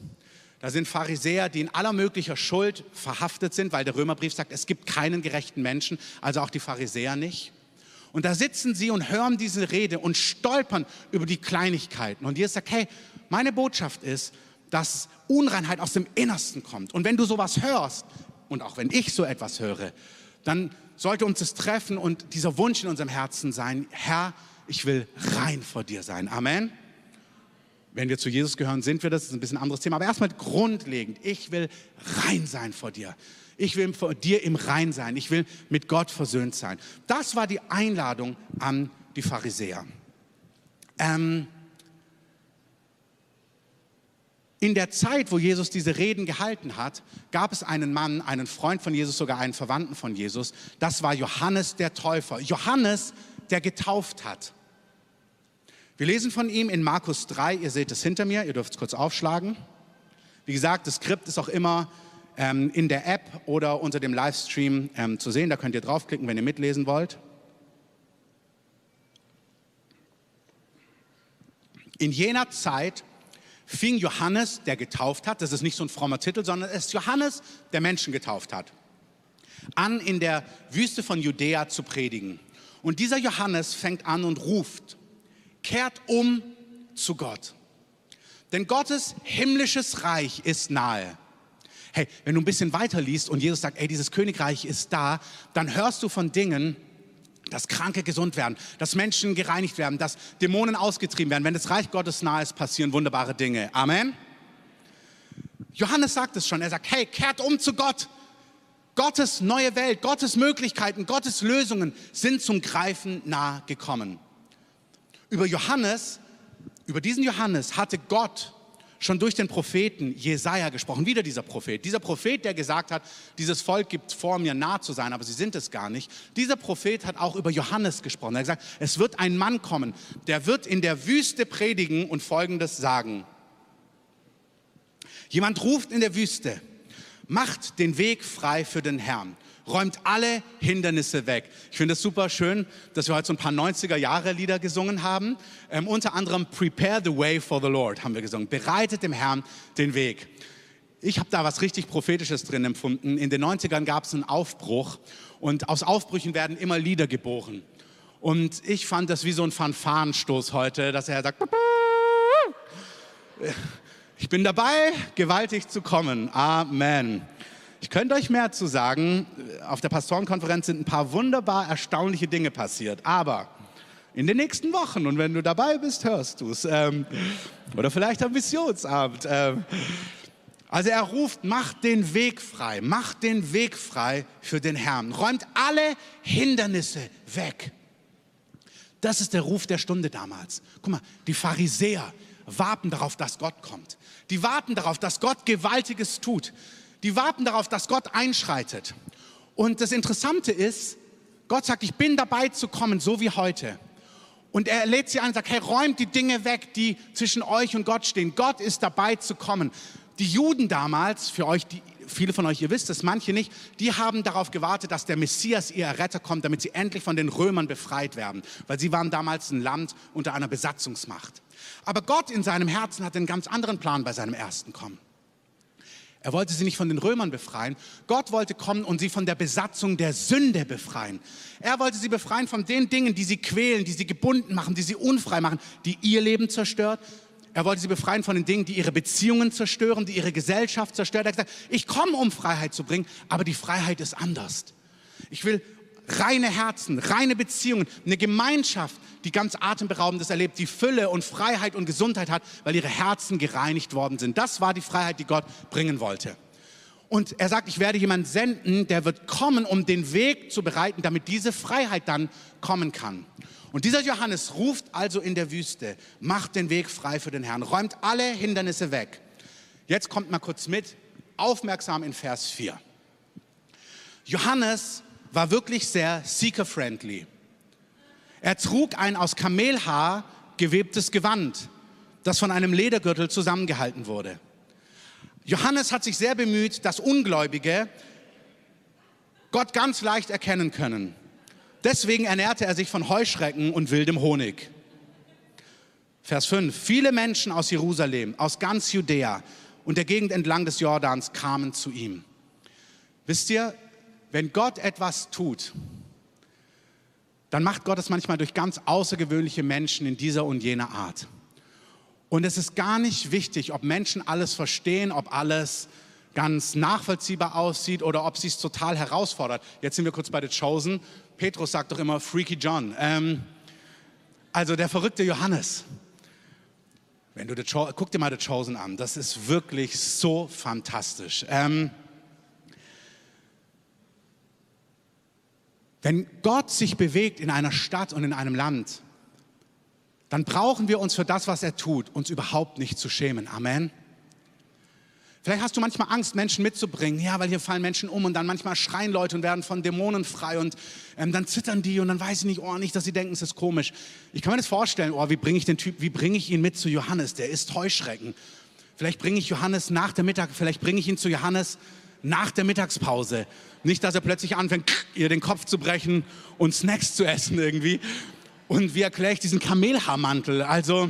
Da sind Pharisäer, die in aller möglicher Schuld verhaftet sind, weil der Römerbrief sagt, es gibt keinen gerechten Menschen, also auch die Pharisäer nicht. Und da sitzen sie und hören diese Rede und stolpern über die Kleinigkeiten. Und Jesus sagt, hey, meine Botschaft ist, dass Unreinheit aus dem Innersten kommt. Und wenn du sowas hörst, und auch wenn ich so etwas höre, dann sollte uns das treffen und dieser Wunsch in unserem Herzen sein, Herr, ich will rein vor dir sein. Amen. Wenn wir zu Jesus gehören, sind wir das, das ist ein bisschen ein anderes Thema. Aber erstmal grundlegend, ich will rein sein vor dir. Ich will vor dir im Rein sein. Ich will mit Gott versöhnt sein. Das war die Einladung an die Pharisäer. Ähm, in der Zeit, wo Jesus diese Reden gehalten hat, gab es einen Mann, einen Freund von Jesus, sogar einen Verwandten von Jesus. Das war Johannes der Täufer. Johannes, der getauft hat. Wir lesen von ihm in Markus 3, ihr seht es hinter mir, ihr dürft es kurz aufschlagen. Wie gesagt, das Skript ist auch immer ähm, in der App oder unter dem Livestream ähm, zu sehen. Da könnt ihr draufklicken, wenn ihr mitlesen wollt. In jener Zeit fing Johannes, der getauft hat, das ist nicht so ein frommer Titel, sondern es ist Johannes, der Menschen getauft hat, an in der Wüste von Judäa zu predigen. Und dieser Johannes fängt an und ruft, kehrt um zu Gott. Denn Gottes himmlisches Reich ist nahe. Hey, wenn du ein bisschen weiter liest und Jesus sagt, ey, dieses Königreich ist da, dann hörst du von Dingen, dass Kranke gesund werden, dass Menschen gereinigt werden, dass Dämonen ausgetrieben werden. Wenn das Reich Gottes nahe ist, passieren wunderbare Dinge. Amen. Johannes sagt es schon. Er sagt, hey, kehrt um zu Gott. Gottes neue Welt, Gottes Möglichkeiten, Gottes Lösungen sind zum Greifen nahe gekommen. Über Johannes, über diesen Johannes hatte Gott schon durch den Propheten Jesaja gesprochen. Wieder dieser Prophet. Dieser Prophet, der gesagt hat, dieses Volk gibt vor mir nah zu sein, aber sie sind es gar nicht. Dieser Prophet hat auch über Johannes gesprochen. Er hat gesagt, es wird ein Mann kommen, der wird in der Wüste predigen und Folgendes sagen. Jemand ruft in der Wüste, macht den Weg frei für den Herrn räumt alle Hindernisse weg. Ich finde es super schön, dass wir heute so ein paar 90er-Jahre-Lieder gesungen haben. Ähm, unter anderem Prepare the Way for the Lord haben wir gesungen. Bereitet dem Herrn den Weg. Ich habe da was richtig Prophetisches drin empfunden. In den 90ern gab es einen Aufbruch und aus Aufbrüchen werden immer Lieder geboren. Und ich fand das wie so ein Fanfarenstoß heute, dass er sagt, [laughs] ich bin dabei, gewaltig zu kommen. Amen. Ich könnte euch mehr zu sagen. Auf der Pastorenkonferenz sind ein paar wunderbar erstaunliche Dinge passiert. Aber in den nächsten Wochen und wenn du dabei bist, hörst du es. Ähm, oder vielleicht am Missionsabend. Ähm, also er ruft, macht den Weg frei, macht den Weg frei für den Herrn, räumt alle Hindernisse weg. Das ist der Ruf der Stunde damals. Guck mal, die Pharisäer warten darauf, dass Gott kommt. Die warten darauf, dass Gott Gewaltiges tut. Die warten darauf, dass Gott einschreitet. Und das Interessante ist, Gott sagt, ich bin dabei zu kommen, so wie heute. Und er lädt sie ein und sagt, hey, räumt die Dinge weg, die zwischen euch und Gott stehen. Gott ist dabei zu kommen. Die Juden damals, für euch, die viele von euch, ihr wisst es, manche nicht, die haben darauf gewartet, dass der Messias, ihr Retter, kommt, damit sie endlich von den Römern befreit werden, weil sie waren damals ein Land unter einer Besatzungsmacht. Aber Gott in seinem Herzen hatte einen ganz anderen Plan bei seinem ersten Kommen. Er wollte sie nicht von den Römern befreien. Gott wollte kommen und sie von der Besatzung der Sünde befreien. Er wollte sie befreien von den Dingen, die sie quälen, die sie gebunden machen, die sie unfrei machen, die ihr Leben zerstört. Er wollte sie befreien von den Dingen, die ihre Beziehungen zerstören, die ihre Gesellschaft zerstört. Er hat gesagt, ich komme, um Freiheit zu bringen, aber die Freiheit ist anders. Ich will reine Herzen, reine Beziehungen, eine Gemeinschaft, die ganz atemberaubendes erlebt, die Fülle und Freiheit und Gesundheit hat, weil ihre Herzen gereinigt worden sind. Das war die Freiheit, die Gott bringen wollte. Und er sagt, ich werde jemanden senden, der wird kommen, um den Weg zu bereiten, damit diese Freiheit dann kommen kann. Und dieser Johannes ruft also in der Wüste, macht den Weg frei für den Herrn, räumt alle Hindernisse weg. Jetzt kommt mal kurz mit, aufmerksam in Vers 4. Johannes war wirklich sehr seeker-friendly. Er trug ein aus Kamelhaar gewebtes Gewand, das von einem Ledergürtel zusammengehalten wurde. Johannes hat sich sehr bemüht, dass Ungläubige Gott ganz leicht erkennen können. Deswegen ernährte er sich von Heuschrecken und wildem Honig. Vers 5. Viele Menschen aus Jerusalem, aus ganz Judäa und der Gegend entlang des Jordans kamen zu ihm. Wisst ihr, wenn Gott etwas tut, dann macht Gott es manchmal durch ganz außergewöhnliche Menschen in dieser und jener Art. Und es ist gar nicht wichtig, ob Menschen alles verstehen, ob alles ganz nachvollziehbar aussieht oder ob sie es total herausfordert. Jetzt sind wir kurz bei The Chosen. Petrus sagt doch immer Freaky John. Ähm, also der verrückte Johannes. Wenn du the guck dir mal The Chosen an. Das ist wirklich so fantastisch. Ähm, Wenn Gott sich bewegt in einer Stadt und in einem Land, dann brauchen wir uns für das, was er tut, uns überhaupt nicht zu schämen. Amen. Vielleicht hast du manchmal Angst, Menschen mitzubringen, ja, weil hier fallen Menschen um und dann manchmal schreien Leute und werden von Dämonen frei und ähm, dann zittern die und dann weiß ich nicht, oh, nicht, dass sie denken, es ist komisch. Ich kann mir das vorstellen, oh, wie bringe ich den Typ, wie bringe ich ihn mit zu Johannes? Der ist Heuschrecken. Vielleicht bringe ich Johannes nach der Mittag, vielleicht bringe ich ihn zu Johannes nach der Mittagspause. Nicht, dass er plötzlich anfängt, ihr den Kopf zu brechen und Snacks zu essen irgendwie. Und wie erkläre ich diesen Kamelhaarmantel? Also,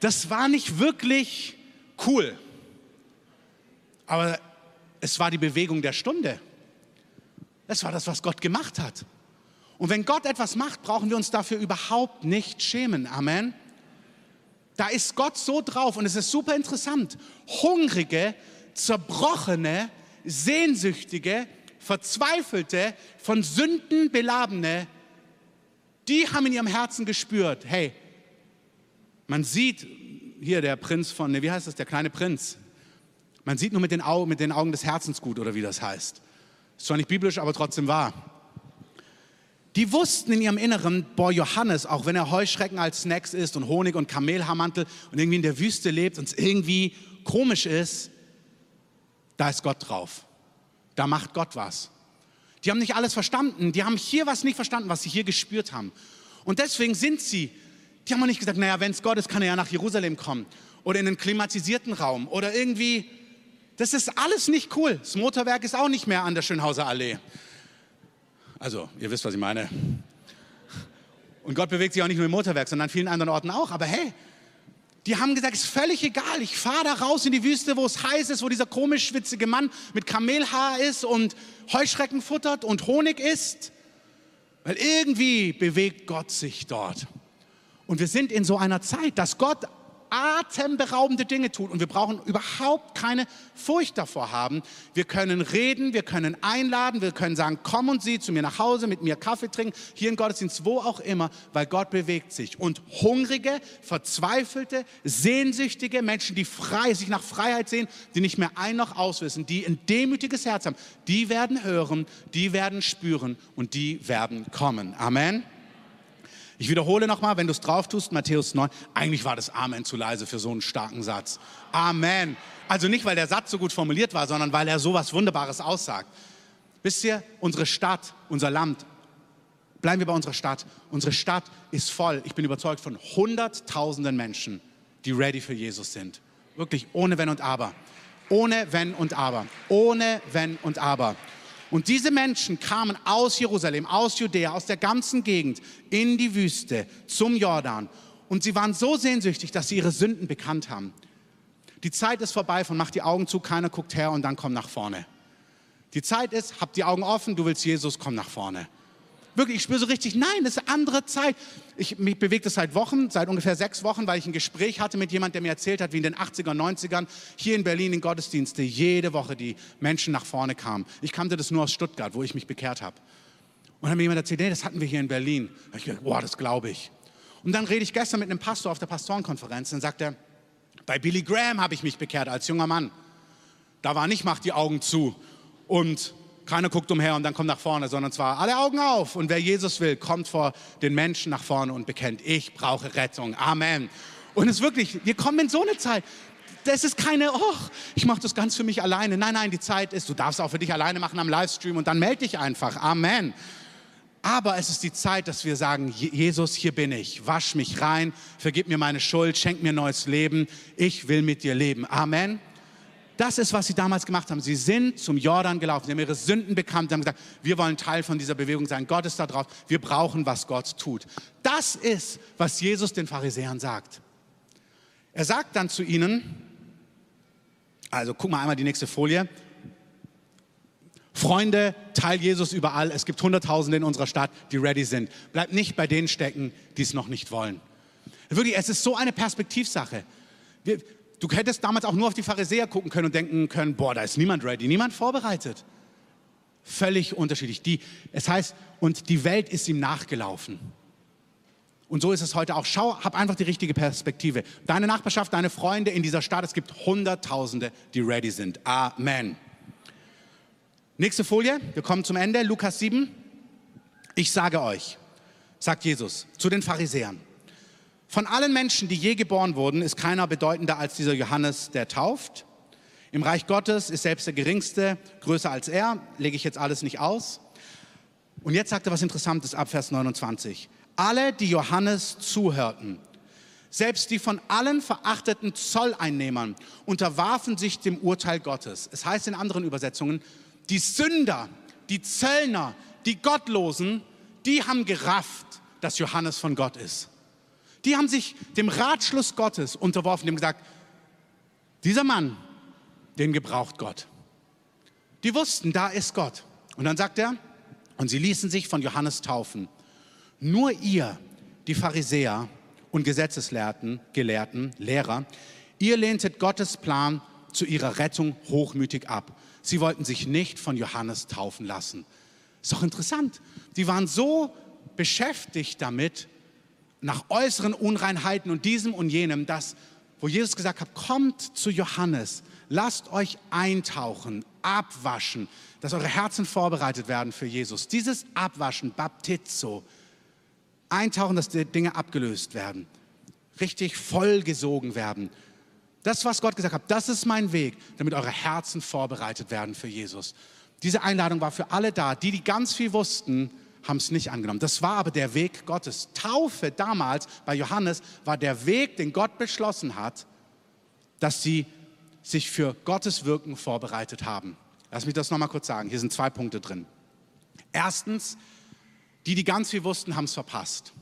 das war nicht wirklich cool. Aber es war die Bewegung der Stunde. Es war das, was Gott gemacht hat. Und wenn Gott etwas macht, brauchen wir uns dafür überhaupt nicht schämen. Amen. Da ist Gott so drauf und es ist super interessant. Hungrige, zerbrochene, sehnsüchtige, verzweifelte, von Sünden beladene, die haben in ihrem Herzen gespürt, hey, man sieht hier der Prinz von, wie heißt das, der kleine Prinz. Man sieht nur mit den, Augen, mit den Augen des Herzens gut oder wie das heißt. Ist zwar nicht biblisch, aber trotzdem wahr. Die wussten in ihrem Inneren, boah, Johannes, auch wenn er Heuschrecken als Snacks isst und Honig und Kamelhaarmantel und irgendwie in der Wüste lebt und es irgendwie komisch ist, da ist Gott drauf. Da macht Gott was. Die haben nicht alles verstanden. Die haben hier was nicht verstanden, was sie hier gespürt haben. Und deswegen sind sie, die haben nicht gesagt, naja, wenn es Gott ist, kann er ja nach Jerusalem kommen. Oder in einen klimatisierten Raum. Oder irgendwie, das ist alles nicht cool. Das Motorwerk ist auch nicht mehr an der Schönhauser Allee. Also, ihr wisst, was ich meine. Und Gott bewegt sich auch nicht nur im Motorwerk, sondern an vielen anderen Orten auch. Aber hey, die haben gesagt, es ist völlig egal, ich fahre da raus in die Wüste, wo es heiß ist, wo dieser komisch schwitzige Mann mit Kamelhaar ist und Heuschrecken futtert und Honig isst. Weil irgendwie bewegt Gott sich dort. Und wir sind in so einer Zeit, dass Gott atemberaubende Dinge tut und wir brauchen überhaupt keine Furcht davor haben. Wir können reden, wir können einladen, wir können sagen, komm und sieh zu mir nach Hause, mit mir Kaffee trinken, hier im Gottesdienst, wo auch immer, weil Gott bewegt sich. Und hungrige, verzweifelte, sehnsüchtige Menschen, die frei, sich nach Freiheit sehen, die nicht mehr ein noch auswissen, die ein demütiges Herz haben, die werden hören, die werden spüren und die werden kommen. Amen. Ich wiederhole nochmal, wenn du es drauf tust, Matthäus 9. Eigentlich war das Amen zu leise für so einen starken Satz. Amen. Also nicht, weil der Satz so gut formuliert war, sondern weil er so was Wunderbares aussagt. Wisst ihr, unsere Stadt, unser Land, bleiben wir bei unserer Stadt. Unsere Stadt ist voll, ich bin überzeugt, von Hunderttausenden Menschen, die ready für Jesus sind. Wirklich ohne Wenn und Aber. Ohne Wenn und Aber. Ohne Wenn und Aber. Und diese Menschen kamen aus Jerusalem, aus Judäa, aus der ganzen Gegend in die Wüste zum Jordan. Und sie waren so sehnsüchtig, dass sie ihre Sünden bekannt haben. Die Zeit ist vorbei von mach die Augen zu, keiner guckt her und dann komm nach vorne. Die Zeit ist, hab die Augen offen, du willst Jesus, komm nach vorne. Wirklich, ich spüre so richtig, nein, das ist eine andere Zeit. Ich, mich bewegt es seit Wochen, seit ungefähr sechs Wochen, weil ich ein Gespräch hatte mit jemandem, der mir erzählt hat, wie in den 80er, 90ern hier in Berlin in Gottesdienste jede Woche die Menschen nach vorne kamen. Ich kannte das nur aus Stuttgart, wo ich mich bekehrt habe. Und dann hat mir jemand erzählt, nee, das hatten wir hier in Berlin. Da ich gedacht, boah, das glaube ich. Und dann rede ich gestern mit einem Pastor auf der Pastorenkonferenz und sagt er, bei Billy Graham habe ich mich bekehrt als junger Mann. Da war nicht, mach die Augen zu und keiner guckt umher und dann kommt nach vorne, sondern zwar alle Augen auf. Und wer Jesus will, kommt vor den Menschen nach vorne und bekennt, ich brauche Rettung. Amen. Und es ist wirklich, wir kommen in so eine Zeit. Das ist keine, oh, ich mache das ganz für mich alleine. Nein, nein, die Zeit ist, du darfst auch für dich alleine machen am Livestream und dann melde dich einfach. Amen. Aber es ist die Zeit, dass wir sagen, Jesus, hier bin ich. Wasch mich rein, vergib mir meine Schuld, schenk mir neues Leben. Ich will mit dir leben. Amen. Das ist, was sie damals gemacht haben. Sie sind zum Jordan gelaufen, sie haben ihre Sünden bekannt, sie haben gesagt, wir wollen Teil von dieser Bewegung sein. Gott ist da drauf, wir brauchen, was Gott tut. Das ist, was Jesus den Pharisäern sagt. Er sagt dann zu ihnen, also guck mal einmal die nächste Folie. Freunde, teil Jesus überall. Es gibt Hunderttausende in unserer Stadt, die ready sind. Bleibt nicht bei denen stecken, die es noch nicht wollen. Wirklich, es ist so eine Perspektivsache. Wir, Du hättest damals auch nur auf die Pharisäer gucken können und denken können, boah, da ist niemand ready, niemand vorbereitet. Völlig unterschiedlich. Die, es heißt, und die Welt ist ihm nachgelaufen. Und so ist es heute auch. Schau, hab einfach die richtige Perspektive. Deine Nachbarschaft, deine Freunde in dieser Stadt, es gibt Hunderttausende, die ready sind. Amen. Nächste Folie, wir kommen zum Ende. Lukas 7. Ich sage euch, sagt Jesus zu den Pharisäern. Von allen Menschen, die je geboren wurden, ist keiner bedeutender als dieser Johannes, der tauft. Im Reich Gottes ist selbst der Geringste größer als er. Lege ich jetzt alles nicht aus. Und jetzt sagt er was Interessantes ab Vers 29. Alle, die Johannes zuhörten, selbst die von allen verachteten Zolleinnehmern, unterwarfen sich dem Urteil Gottes. Es heißt in anderen Übersetzungen, die Sünder, die Zöllner, die Gottlosen, die haben gerafft, dass Johannes von Gott ist. Die haben sich dem Ratschluss Gottes unterworfen, haben gesagt, dieser Mann, den gebraucht Gott. Die wussten, da ist Gott. Und dann sagt er, und sie ließen sich von Johannes taufen. Nur ihr, die Pharisäer und Gesetzeslehrten, Gelehrten, Lehrer, ihr lehntet Gottes Plan zu ihrer Rettung hochmütig ab. Sie wollten sich nicht von Johannes taufen lassen. Ist doch interessant. Die waren so beschäftigt damit, nach äußeren Unreinheiten und diesem und jenem, das, wo Jesus gesagt hat, kommt zu Johannes, lasst euch eintauchen, abwaschen, dass eure Herzen vorbereitet werden für Jesus. Dieses Abwaschen, Baptizo, eintauchen, dass die Dinge abgelöst werden, richtig vollgesogen werden. Das, was Gott gesagt hat, das ist mein Weg, damit eure Herzen vorbereitet werden für Jesus. Diese Einladung war für alle da, die, die ganz viel wussten, haben es nicht angenommen. Das war aber der Weg Gottes. Taufe damals bei Johannes war der Weg, den Gott beschlossen hat, dass sie sich für Gottes Wirken vorbereitet haben. Lass mich das nochmal kurz sagen. Hier sind zwei Punkte drin. Erstens, die, die ganz viel wussten, haben es verpasst.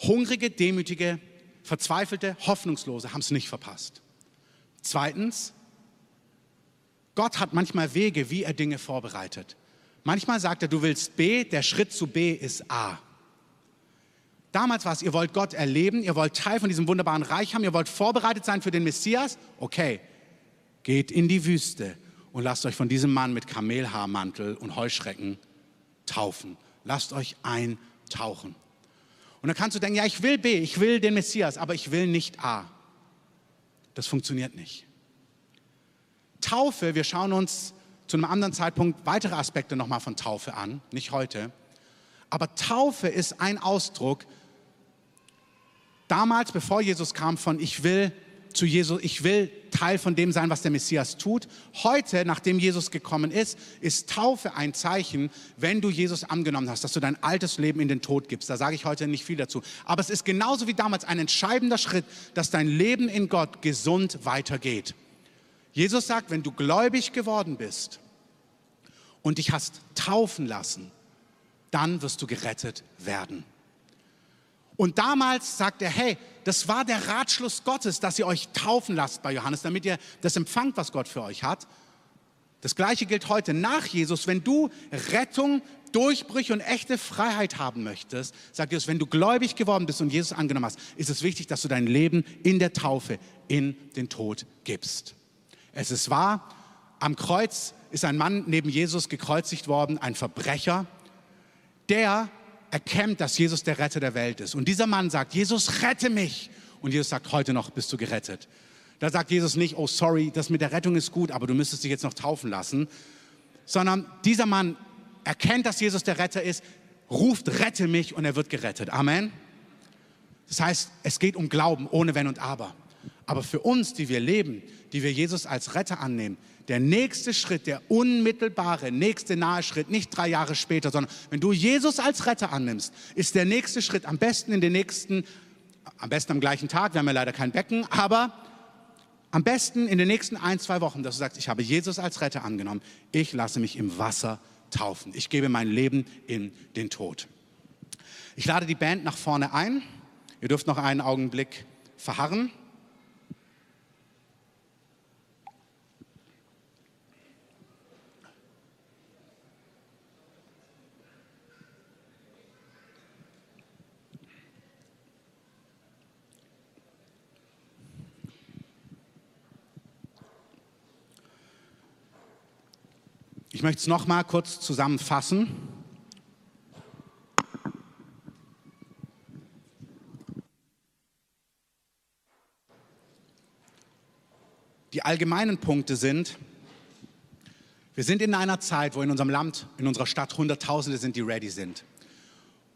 Hungrige, demütige, verzweifelte, hoffnungslose haben es nicht verpasst. Zweitens, Gott hat manchmal Wege, wie er Dinge vorbereitet. Manchmal sagt er, du willst B, der Schritt zu B ist A. Damals war es, ihr wollt Gott erleben, ihr wollt Teil von diesem wunderbaren Reich haben, ihr wollt vorbereitet sein für den Messias. Okay, geht in die Wüste und lasst euch von diesem Mann mit Kamelhaarmantel und Heuschrecken taufen. Lasst euch eintauchen. Und dann kannst du denken, ja, ich will B, ich will den Messias, aber ich will nicht A. Das funktioniert nicht. Taufe, wir schauen uns zu einem anderen Zeitpunkt weitere Aspekte nochmal von Taufe an, nicht heute. Aber Taufe ist ein Ausdruck, damals, bevor Jesus kam, von ich will zu Jesus, ich will Teil von dem sein, was der Messias tut. Heute, nachdem Jesus gekommen ist, ist Taufe ein Zeichen, wenn du Jesus angenommen hast, dass du dein altes Leben in den Tod gibst. Da sage ich heute nicht viel dazu. Aber es ist genauso wie damals ein entscheidender Schritt, dass dein Leben in Gott gesund weitergeht. Jesus sagt, wenn du gläubig geworden bist und dich hast taufen lassen, dann wirst du gerettet werden. Und damals sagt er, hey, das war der Ratschluss Gottes, dass ihr euch taufen lasst bei Johannes, damit ihr das empfangt, was Gott für euch hat. Das gleiche gilt heute nach Jesus. Wenn du Rettung, Durchbrüche und echte Freiheit haben möchtest, sagt Jesus, wenn du gläubig geworden bist und Jesus angenommen hast, ist es wichtig, dass du dein Leben in der Taufe in den Tod gibst. Es ist wahr, am Kreuz ist ein Mann neben Jesus gekreuzigt worden, ein Verbrecher, der erkennt, dass Jesus der Retter der Welt ist. Und dieser Mann sagt, Jesus, rette mich. Und Jesus sagt, heute noch bist du gerettet. Da sagt Jesus nicht, oh sorry, das mit der Rettung ist gut, aber du müsstest dich jetzt noch taufen lassen. Sondern dieser Mann erkennt, dass Jesus der Retter ist, ruft, rette mich und er wird gerettet. Amen. Das heißt, es geht um Glauben ohne Wenn und Aber. Aber für uns, die wir leben, die wir Jesus als Retter annehmen, der nächste Schritt, der unmittelbare, nächste nahe Schritt, nicht drei Jahre später, sondern wenn du Jesus als Retter annimmst, ist der nächste Schritt am besten in den nächsten, am besten am gleichen Tag, wir haben ja leider kein Becken, aber am besten in den nächsten ein, zwei Wochen, dass du sagst, ich habe Jesus als Retter angenommen, ich lasse mich im Wasser taufen, ich gebe mein Leben in den Tod. Ich lade die Band nach vorne ein, ihr dürft noch einen Augenblick verharren. Ich möchte es noch mal kurz zusammenfassen. Die allgemeinen Punkte sind, wir sind in einer Zeit, wo in unserem Land, in unserer Stadt Hunderttausende sind, die ready sind.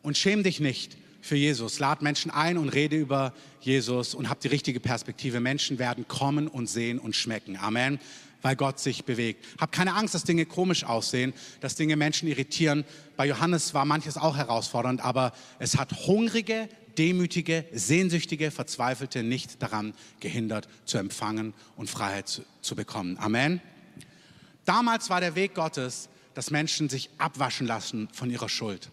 Und schäm dich nicht für Jesus. Lad Menschen ein und rede über Jesus und hab die richtige Perspektive. Menschen werden kommen und sehen und schmecken. Amen weil Gott sich bewegt. Hab keine Angst, dass Dinge komisch aussehen, dass Dinge Menschen irritieren. Bei Johannes war manches auch herausfordernd, aber es hat hungrige, demütige, sehnsüchtige, verzweifelte nicht daran gehindert, zu empfangen und Freiheit zu, zu bekommen. Amen. Damals war der Weg Gottes, dass Menschen sich abwaschen lassen von ihrer Schuld.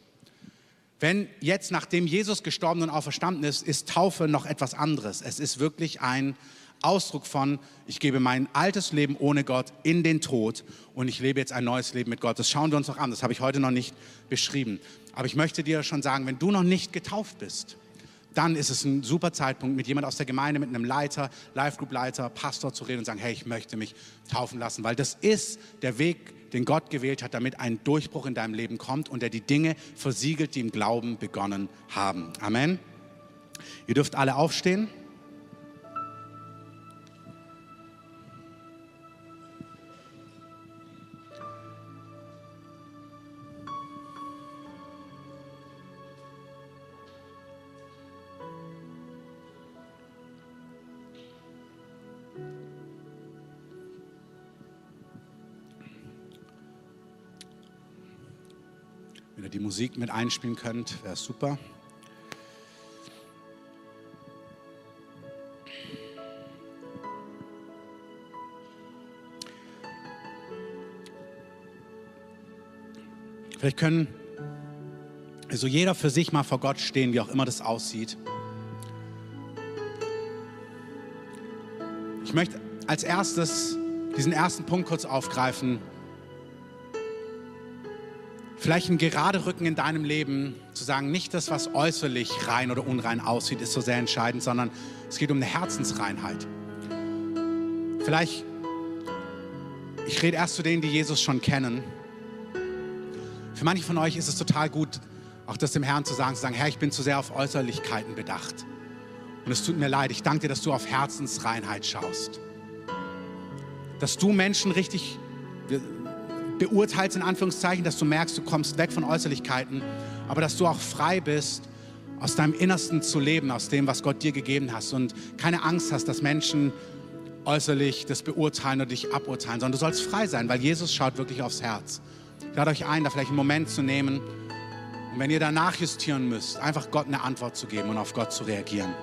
Wenn jetzt, nachdem Jesus gestorben und auferstanden ist, ist Taufe noch etwas anderes. Es ist wirklich ein Ausdruck von, ich gebe mein altes Leben ohne Gott in den Tod und ich lebe jetzt ein neues Leben mit Gott. Das schauen wir uns noch an, das habe ich heute noch nicht beschrieben. Aber ich möchte dir schon sagen, wenn du noch nicht getauft bist, dann ist es ein super Zeitpunkt, mit jemand aus der Gemeinde, mit einem Leiter, Live-Group-Leiter, Pastor zu reden und sagen, hey, ich möchte mich taufen lassen, weil das ist der Weg, den Gott gewählt hat, damit ein Durchbruch in deinem Leben kommt und der die Dinge versiegelt, die im Glauben begonnen haben. Amen. Ihr dürft alle aufstehen. Wenn ihr die Musik mit einspielen könnt, wäre super. Vielleicht können also jeder für sich mal vor Gott stehen, wie auch immer das aussieht. Ich möchte als erstes diesen ersten Punkt kurz aufgreifen, vielleicht ein gerade Rücken in deinem Leben, zu sagen, nicht das, was äußerlich rein oder unrein aussieht, ist so sehr entscheidend, sondern es geht um eine Herzensreinheit. Vielleicht, ich rede erst zu denen, die Jesus schon kennen. Für manche von euch ist es total gut, auch das dem Herrn zu sagen, zu sagen, Herr, ich bin zu sehr auf Äußerlichkeiten bedacht. Und es tut mir leid, ich danke dir, dass du auf Herzensreinheit schaust. Dass du Menschen richtig, beurteilst, in Anführungszeichen, dass du merkst, du kommst weg von Äußerlichkeiten, aber dass du auch frei bist, aus deinem Innersten zu leben, aus dem, was Gott dir gegeben hast und keine Angst hast, dass Menschen äußerlich das beurteilen oder dich aburteilen, sondern du sollst frei sein, weil Jesus schaut wirklich aufs Herz. Ich lade euch ein, da vielleicht einen Moment zu nehmen und wenn ihr danach justieren müsst, einfach Gott eine Antwort zu geben und auf Gott zu reagieren.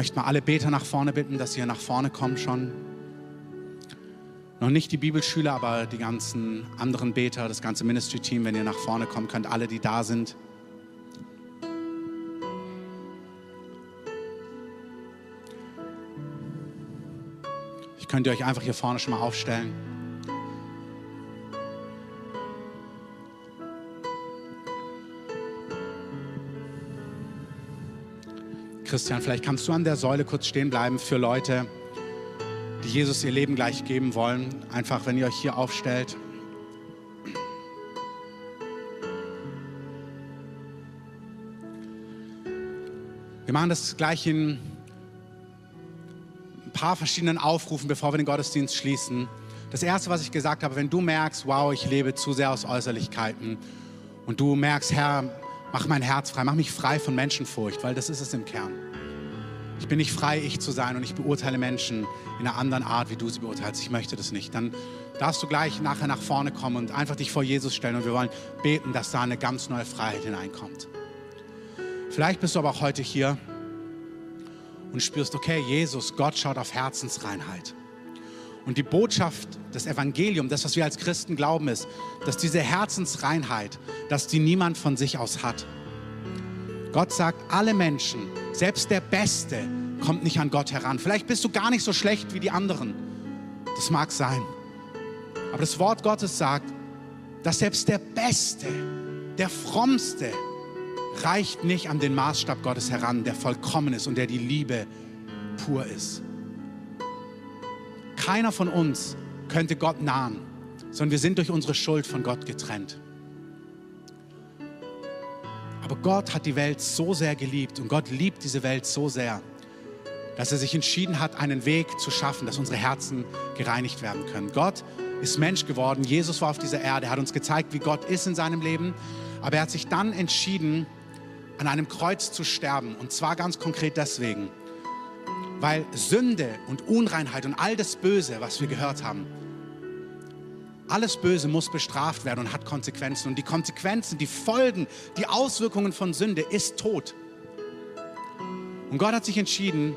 Möchte mal alle Beter nach vorne bitten, dass ihr nach vorne kommen schon. Noch nicht die Bibelschüler, aber die ganzen anderen Beter, das ganze Ministry-Team, wenn ihr nach vorne kommen könnt, alle, die da sind. Ich könnte euch einfach hier vorne schon mal aufstellen. Christian, vielleicht kannst du an der Säule kurz stehen bleiben für Leute, die Jesus ihr Leben gleich geben wollen. Einfach, wenn ihr euch hier aufstellt. Wir machen das gleich in ein paar verschiedenen Aufrufen, bevor wir den Gottesdienst schließen. Das Erste, was ich gesagt habe, wenn du merkst, wow, ich lebe zu sehr aus Äußerlichkeiten und du merkst, Herr, Mach mein Herz frei, mach mich frei von Menschenfurcht, weil das ist es im Kern. Ich bin nicht frei, ich zu sein und ich beurteile Menschen in einer anderen Art, wie du sie beurteilst. Ich möchte das nicht. Dann darfst du gleich nachher nach vorne kommen und einfach dich vor Jesus stellen und wir wollen beten, dass da eine ganz neue Freiheit hineinkommt. Vielleicht bist du aber auch heute hier und spürst, okay, Jesus, Gott schaut auf Herzensreinheit. Und die Botschaft des Evangeliums, das, was wir als Christen glauben, ist, dass diese Herzensreinheit, dass die niemand von sich aus hat. Gott sagt, alle Menschen, selbst der Beste, kommt nicht an Gott heran. Vielleicht bist du gar nicht so schlecht wie die anderen. Das mag sein. Aber das Wort Gottes sagt, dass selbst der Beste, der Frommste, reicht nicht an den Maßstab Gottes heran, der vollkommen ist und der die Liebe pur ist. Keiner von uns könnte Gott nahen, sondern wir sind durch unsere Schuld von Gott getrennt. Aber Gott hat die Welt so sehr geliebt und Gott liebt diese Welt so sehr, dass er sich entschieden hat, einen Weg zu schaffen, dass unsere Herzen gereinigt werden können. Gott ist Mensch geworden, Jesus war auf dieser Erde, er hat uns gezeigt, wie Gott ist in seinem Leben, aber er hat sich dann entschieden, an einem Kreuz zu sterben. Und zwar ganz konkret deswegen, weil Sünde und Unreinheit und all das Böse, was wir gehört haben, alles Böse muss bestraft werden und hat Konsequenzen. Und die Konsequenzen, die Folgen, die Auswirkungen von Sünde ist Tod. Und Gott hat sich entschieden,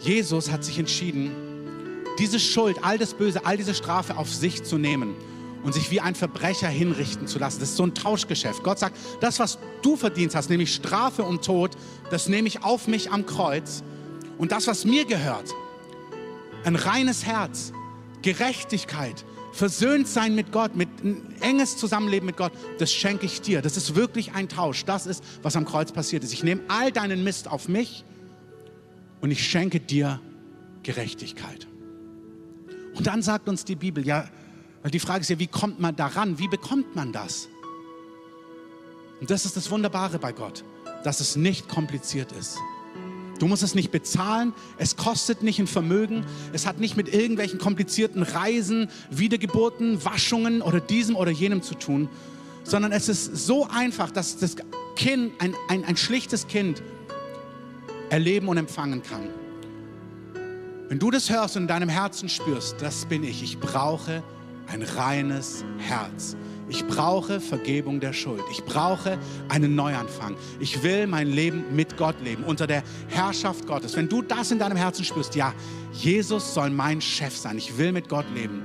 Jesus hat sich entschieden, diese Schuld, all das Böse, all diese Strafe auf sich zu nehmen und sich wie ein Verbrecher hinrichten zu lassen. Das ist so ein Tauschgeschäft. Gott sagt, das, was du verdient hast, nämlich Strafe und Tod, das nehme ich auf mich am Kreuz. Und das, was mir gehört, ein reines Herz, Gerechtigkeit, versöhnt sein mit Gott, mit ein enges Zusammenleben mit Gott, das schenke ich dir. Das ist wirklich ein Tausch. Das ist, was am Kreuz passiert ist. Ich nehme all deinen Mist auf mich und ich schenke dir Gerechtigkeit. Und dann sagt uns die Bibel, ja, weil die Frage ist ja, wie kommt man daran? Wie bekommt man das? Und das ist das Wunderbare bei Gott, dass es nicht kompliziert ist. Du musst es nicht bezahlen, es kostet nicht ein Vermögen, es hat nicht mit irgendwelchen komplizierten Reisen, Wiedergeburten, Waschungen oder diesem oder jenem zu tun, sondern es ist so einfach, dass das Kind, ein, ein, ein schlichtes Kind, erleben und empfangen kann. Wenn du das hörst und in deinem Herzen spürst, das bin ich, ich brauche ein reines Herz. Ich brauche Vergebung der Schuld. Ich brauche einen Neuanfang. Ich will mein Leben mit Gott leben, unter der Herrschaft Gottes. Wenn du das in deinem Herzen spürst, ja, Jesus soll mein Chef sein. Ich will mit Gott leben.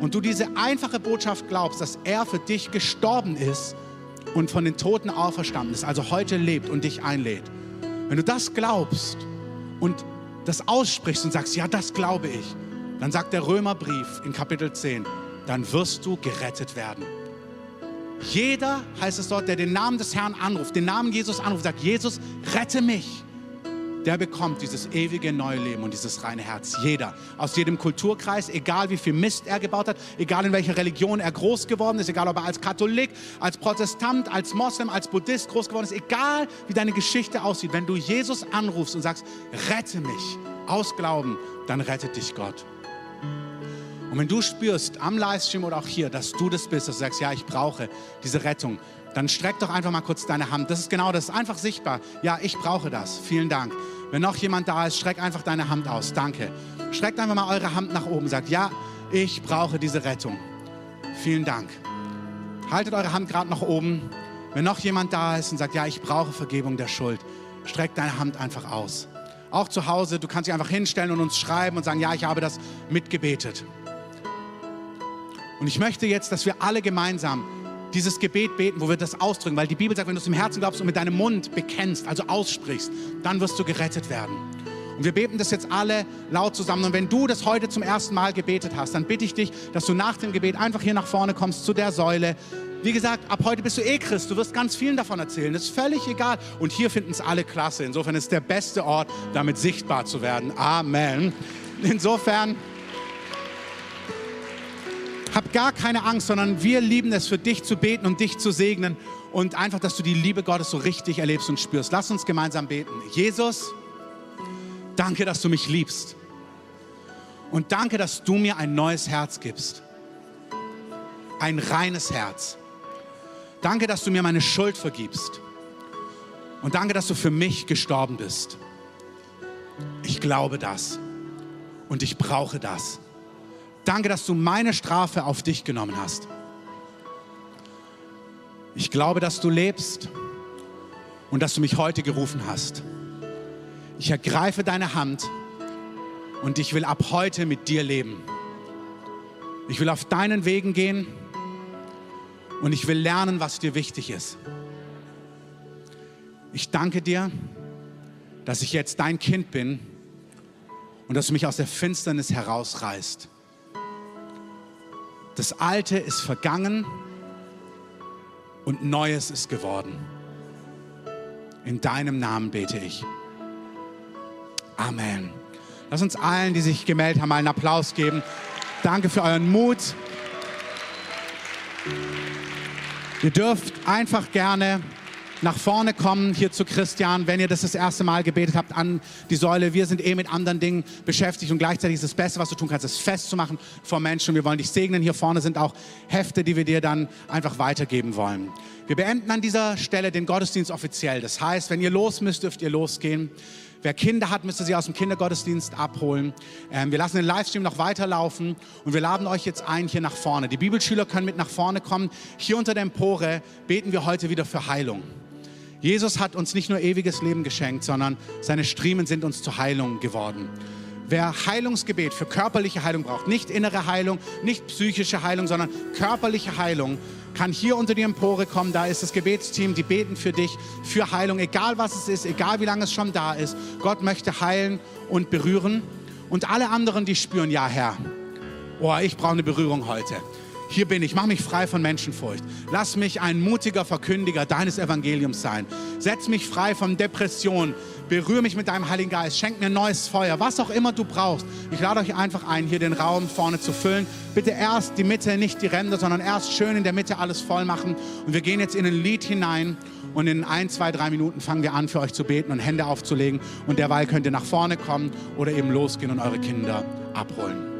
Und du diese einfache Botschaft glaubst, dass er für dich gestorben ist und von den Toten auferstanden ist, also heute lebt und dich einlädt. Wenn du das glaubst und das aussprichst und sagst, ja, das glaube ich, dann sagt der Römerbrief in Kapitel 10, dann wirst du gerettet werden. Jeder, heißt es dort, der den Namen des Herrn anruft, den Namen Jesus anruft, sagt, Jesus, rette mich. Der bekommt dieses ewige neue Leben und dieses reine Herz. Jeder. Aus jedem Kulturkreis, egal wie viel Mist er gebaut hat, egal in welcher Religion er groß geworden ist, egal ob er als Katholik, als Protestant, als Moslem, als Buddhist groß geworden ist, egal wie deine Geschichte aussieht. Wenn du Jesus anrufst und sagst, rette mich aus Glauben, dann rettet dich Gott. Und wenn du spürst am Livestream oder auch hier, dass du das bist, dass du sagst, ja, ich brauche diese Rettung, dann streck doch einfach mal kurz deine Hand. Das ist genau das, einfach sichtbar. Ja, ich brauche das. Vielen Dank. Wenn noch jemand da ist, streck einfach deine Hand aus. Danke. Streckt einfach mal eure Hand nach oben. Sagt, ja, ich brauche diese Rettung. Vielen Dank. Haltet eure Hand gerade nach oben. Wenn noch jemand da ist und sagt, ja, ich brauche Vergebung der Schuld, streck deine Hand einfach aus. Auch zu Hause, du kannst dich einfach hinstellen und uns schreiben und sagen, ja, ich habe das mitgebetet. Und ich möchte jetzt, dass wir alle gemeinsam dieses Gebet beten, wo wir das ausdrücken, weil die Bibel sagt, wenn du es im Herzen glaubst und mit deinem Mund bekennst, also aussprichst, dann wirst du gerettet werden. Und wir beten das jetzt alle laut zusammen. Und wenn du das heute zum ersten Mal gebetet hast, dann bitte ich dich, dass du nach dem Gebet einfach hier nach vorne kommst zu der Säule. Wie gesagt, ab heute bist du eh Christ. Du wirst ganz vielen davon erzählen. Das ist völlig egal. Und hier finden es alle klasse. Insofern ist es der beste Ort, damit sichtbar zu werden. Amen. Insofern hab gar keine Angst, sondern wir lieben es, für dich zu beten und dich zu segnen und einfach, dass du die Liebe Gottes so richtig erlebst und spürst. Lass uns gemeinsam beten. Jesus, danke, dass du mich liebst. Und danke, dass du mir ein neues Herz gibst. Ein reines Herz. Danke, dass du mir meine Schuld vergibst. Und danke, dass du für mich gestorben bist. Ich glaube das. Und ich brauche das. Danke, dass du meine Strafe auf dich genommen hast. Ich glaube, dass du lebst und dass du mich heute gerufen hast. Ich ergreife deine Hand und ich will ab heute mit dir leben. Ich will auf deinen Wegen gehen und ich will lernen, was dir wichtig ist. Ich danke dir, dass ich jetzt dein Kind bin und dass du mich aus der Finsternis herausreißt. Das Alte ist vergangen und Neues ist geworden. In deinem Namen bete ich. Amen. Lass uns allen, die sich gemeldet haben, einen Applaus geben. Danke für euren Mut. Ihr dürft einfach gerne nach vorne kommen hier zu Christian, wenn ihr das das erste Mal gebetet habt an die Säule. Wir sind eh mit anderen Dingen beschäftigt und gleichzeitig ist das Beste, was du tun kannst, es festzumachen vor Menschen. Wir wollen dich segnen. Hier vorne sind auch Hefte, die wir dir dann einfach weitergeben wollen. Wir beenden an dieser Stelle den Gottesdienst offiziell. Das heißt, wenn ihr los müsst, dürft ihr losgehen. Wer Kinder hat, müsst ihr sie aus dem Kindergottesdienst abholen. Ähm, wir lassen den Livestream noch weiterlaufen und wir laden euch jetzt ein hier nach vorne. Die Bibelschüler können mit nach vorne kommen. Hier unter der Empore beten wir heute wieder für Heilung. Jesus hat uns nicht nur ewiges Leben geschenkt, sondern seine Striemen sind uns zur Heilung geworden. Wer Heilungsgebet für körperliche Heilung braucht, nicht innere Heilung, nicht psychische Heilung, sondern körperliche Heilung, kann hier unter die Empore kommen. Da ist das Gebetsteam, die beten für dich, für Heilung, egal was es ist, egal wie lange es schon da ist. Gott möchte heilen und berühren. Und alle anderen, die spüren, ja Herr, oh, ich brauche eine Berührung heute hier bin ich, mach mich frei von Menschenfurcht. Lass mich ein mutiger Verkündiger deines Evangeliums sein. Setz mich frei von Depression. Berühre mich mit deinem Heiligen Geist. Schenk mir neues Feuer, was auch immer du brauchst. Ich lade euch einfach ein, hier den Raum vorne zu füllen. Bitte erst die Mitte, nicht die Ränder, sondern erst schön in der Mitte alles voll machen. Und wir gehen jetzt in ein Lied hinein und in ein, zwei, drei Minuten fangen wir an, für euch zu beten und Hände aufzulegen. Und derweil könnt ihr nach vorne kommen oder eben losgehen und eure Kinder abholen.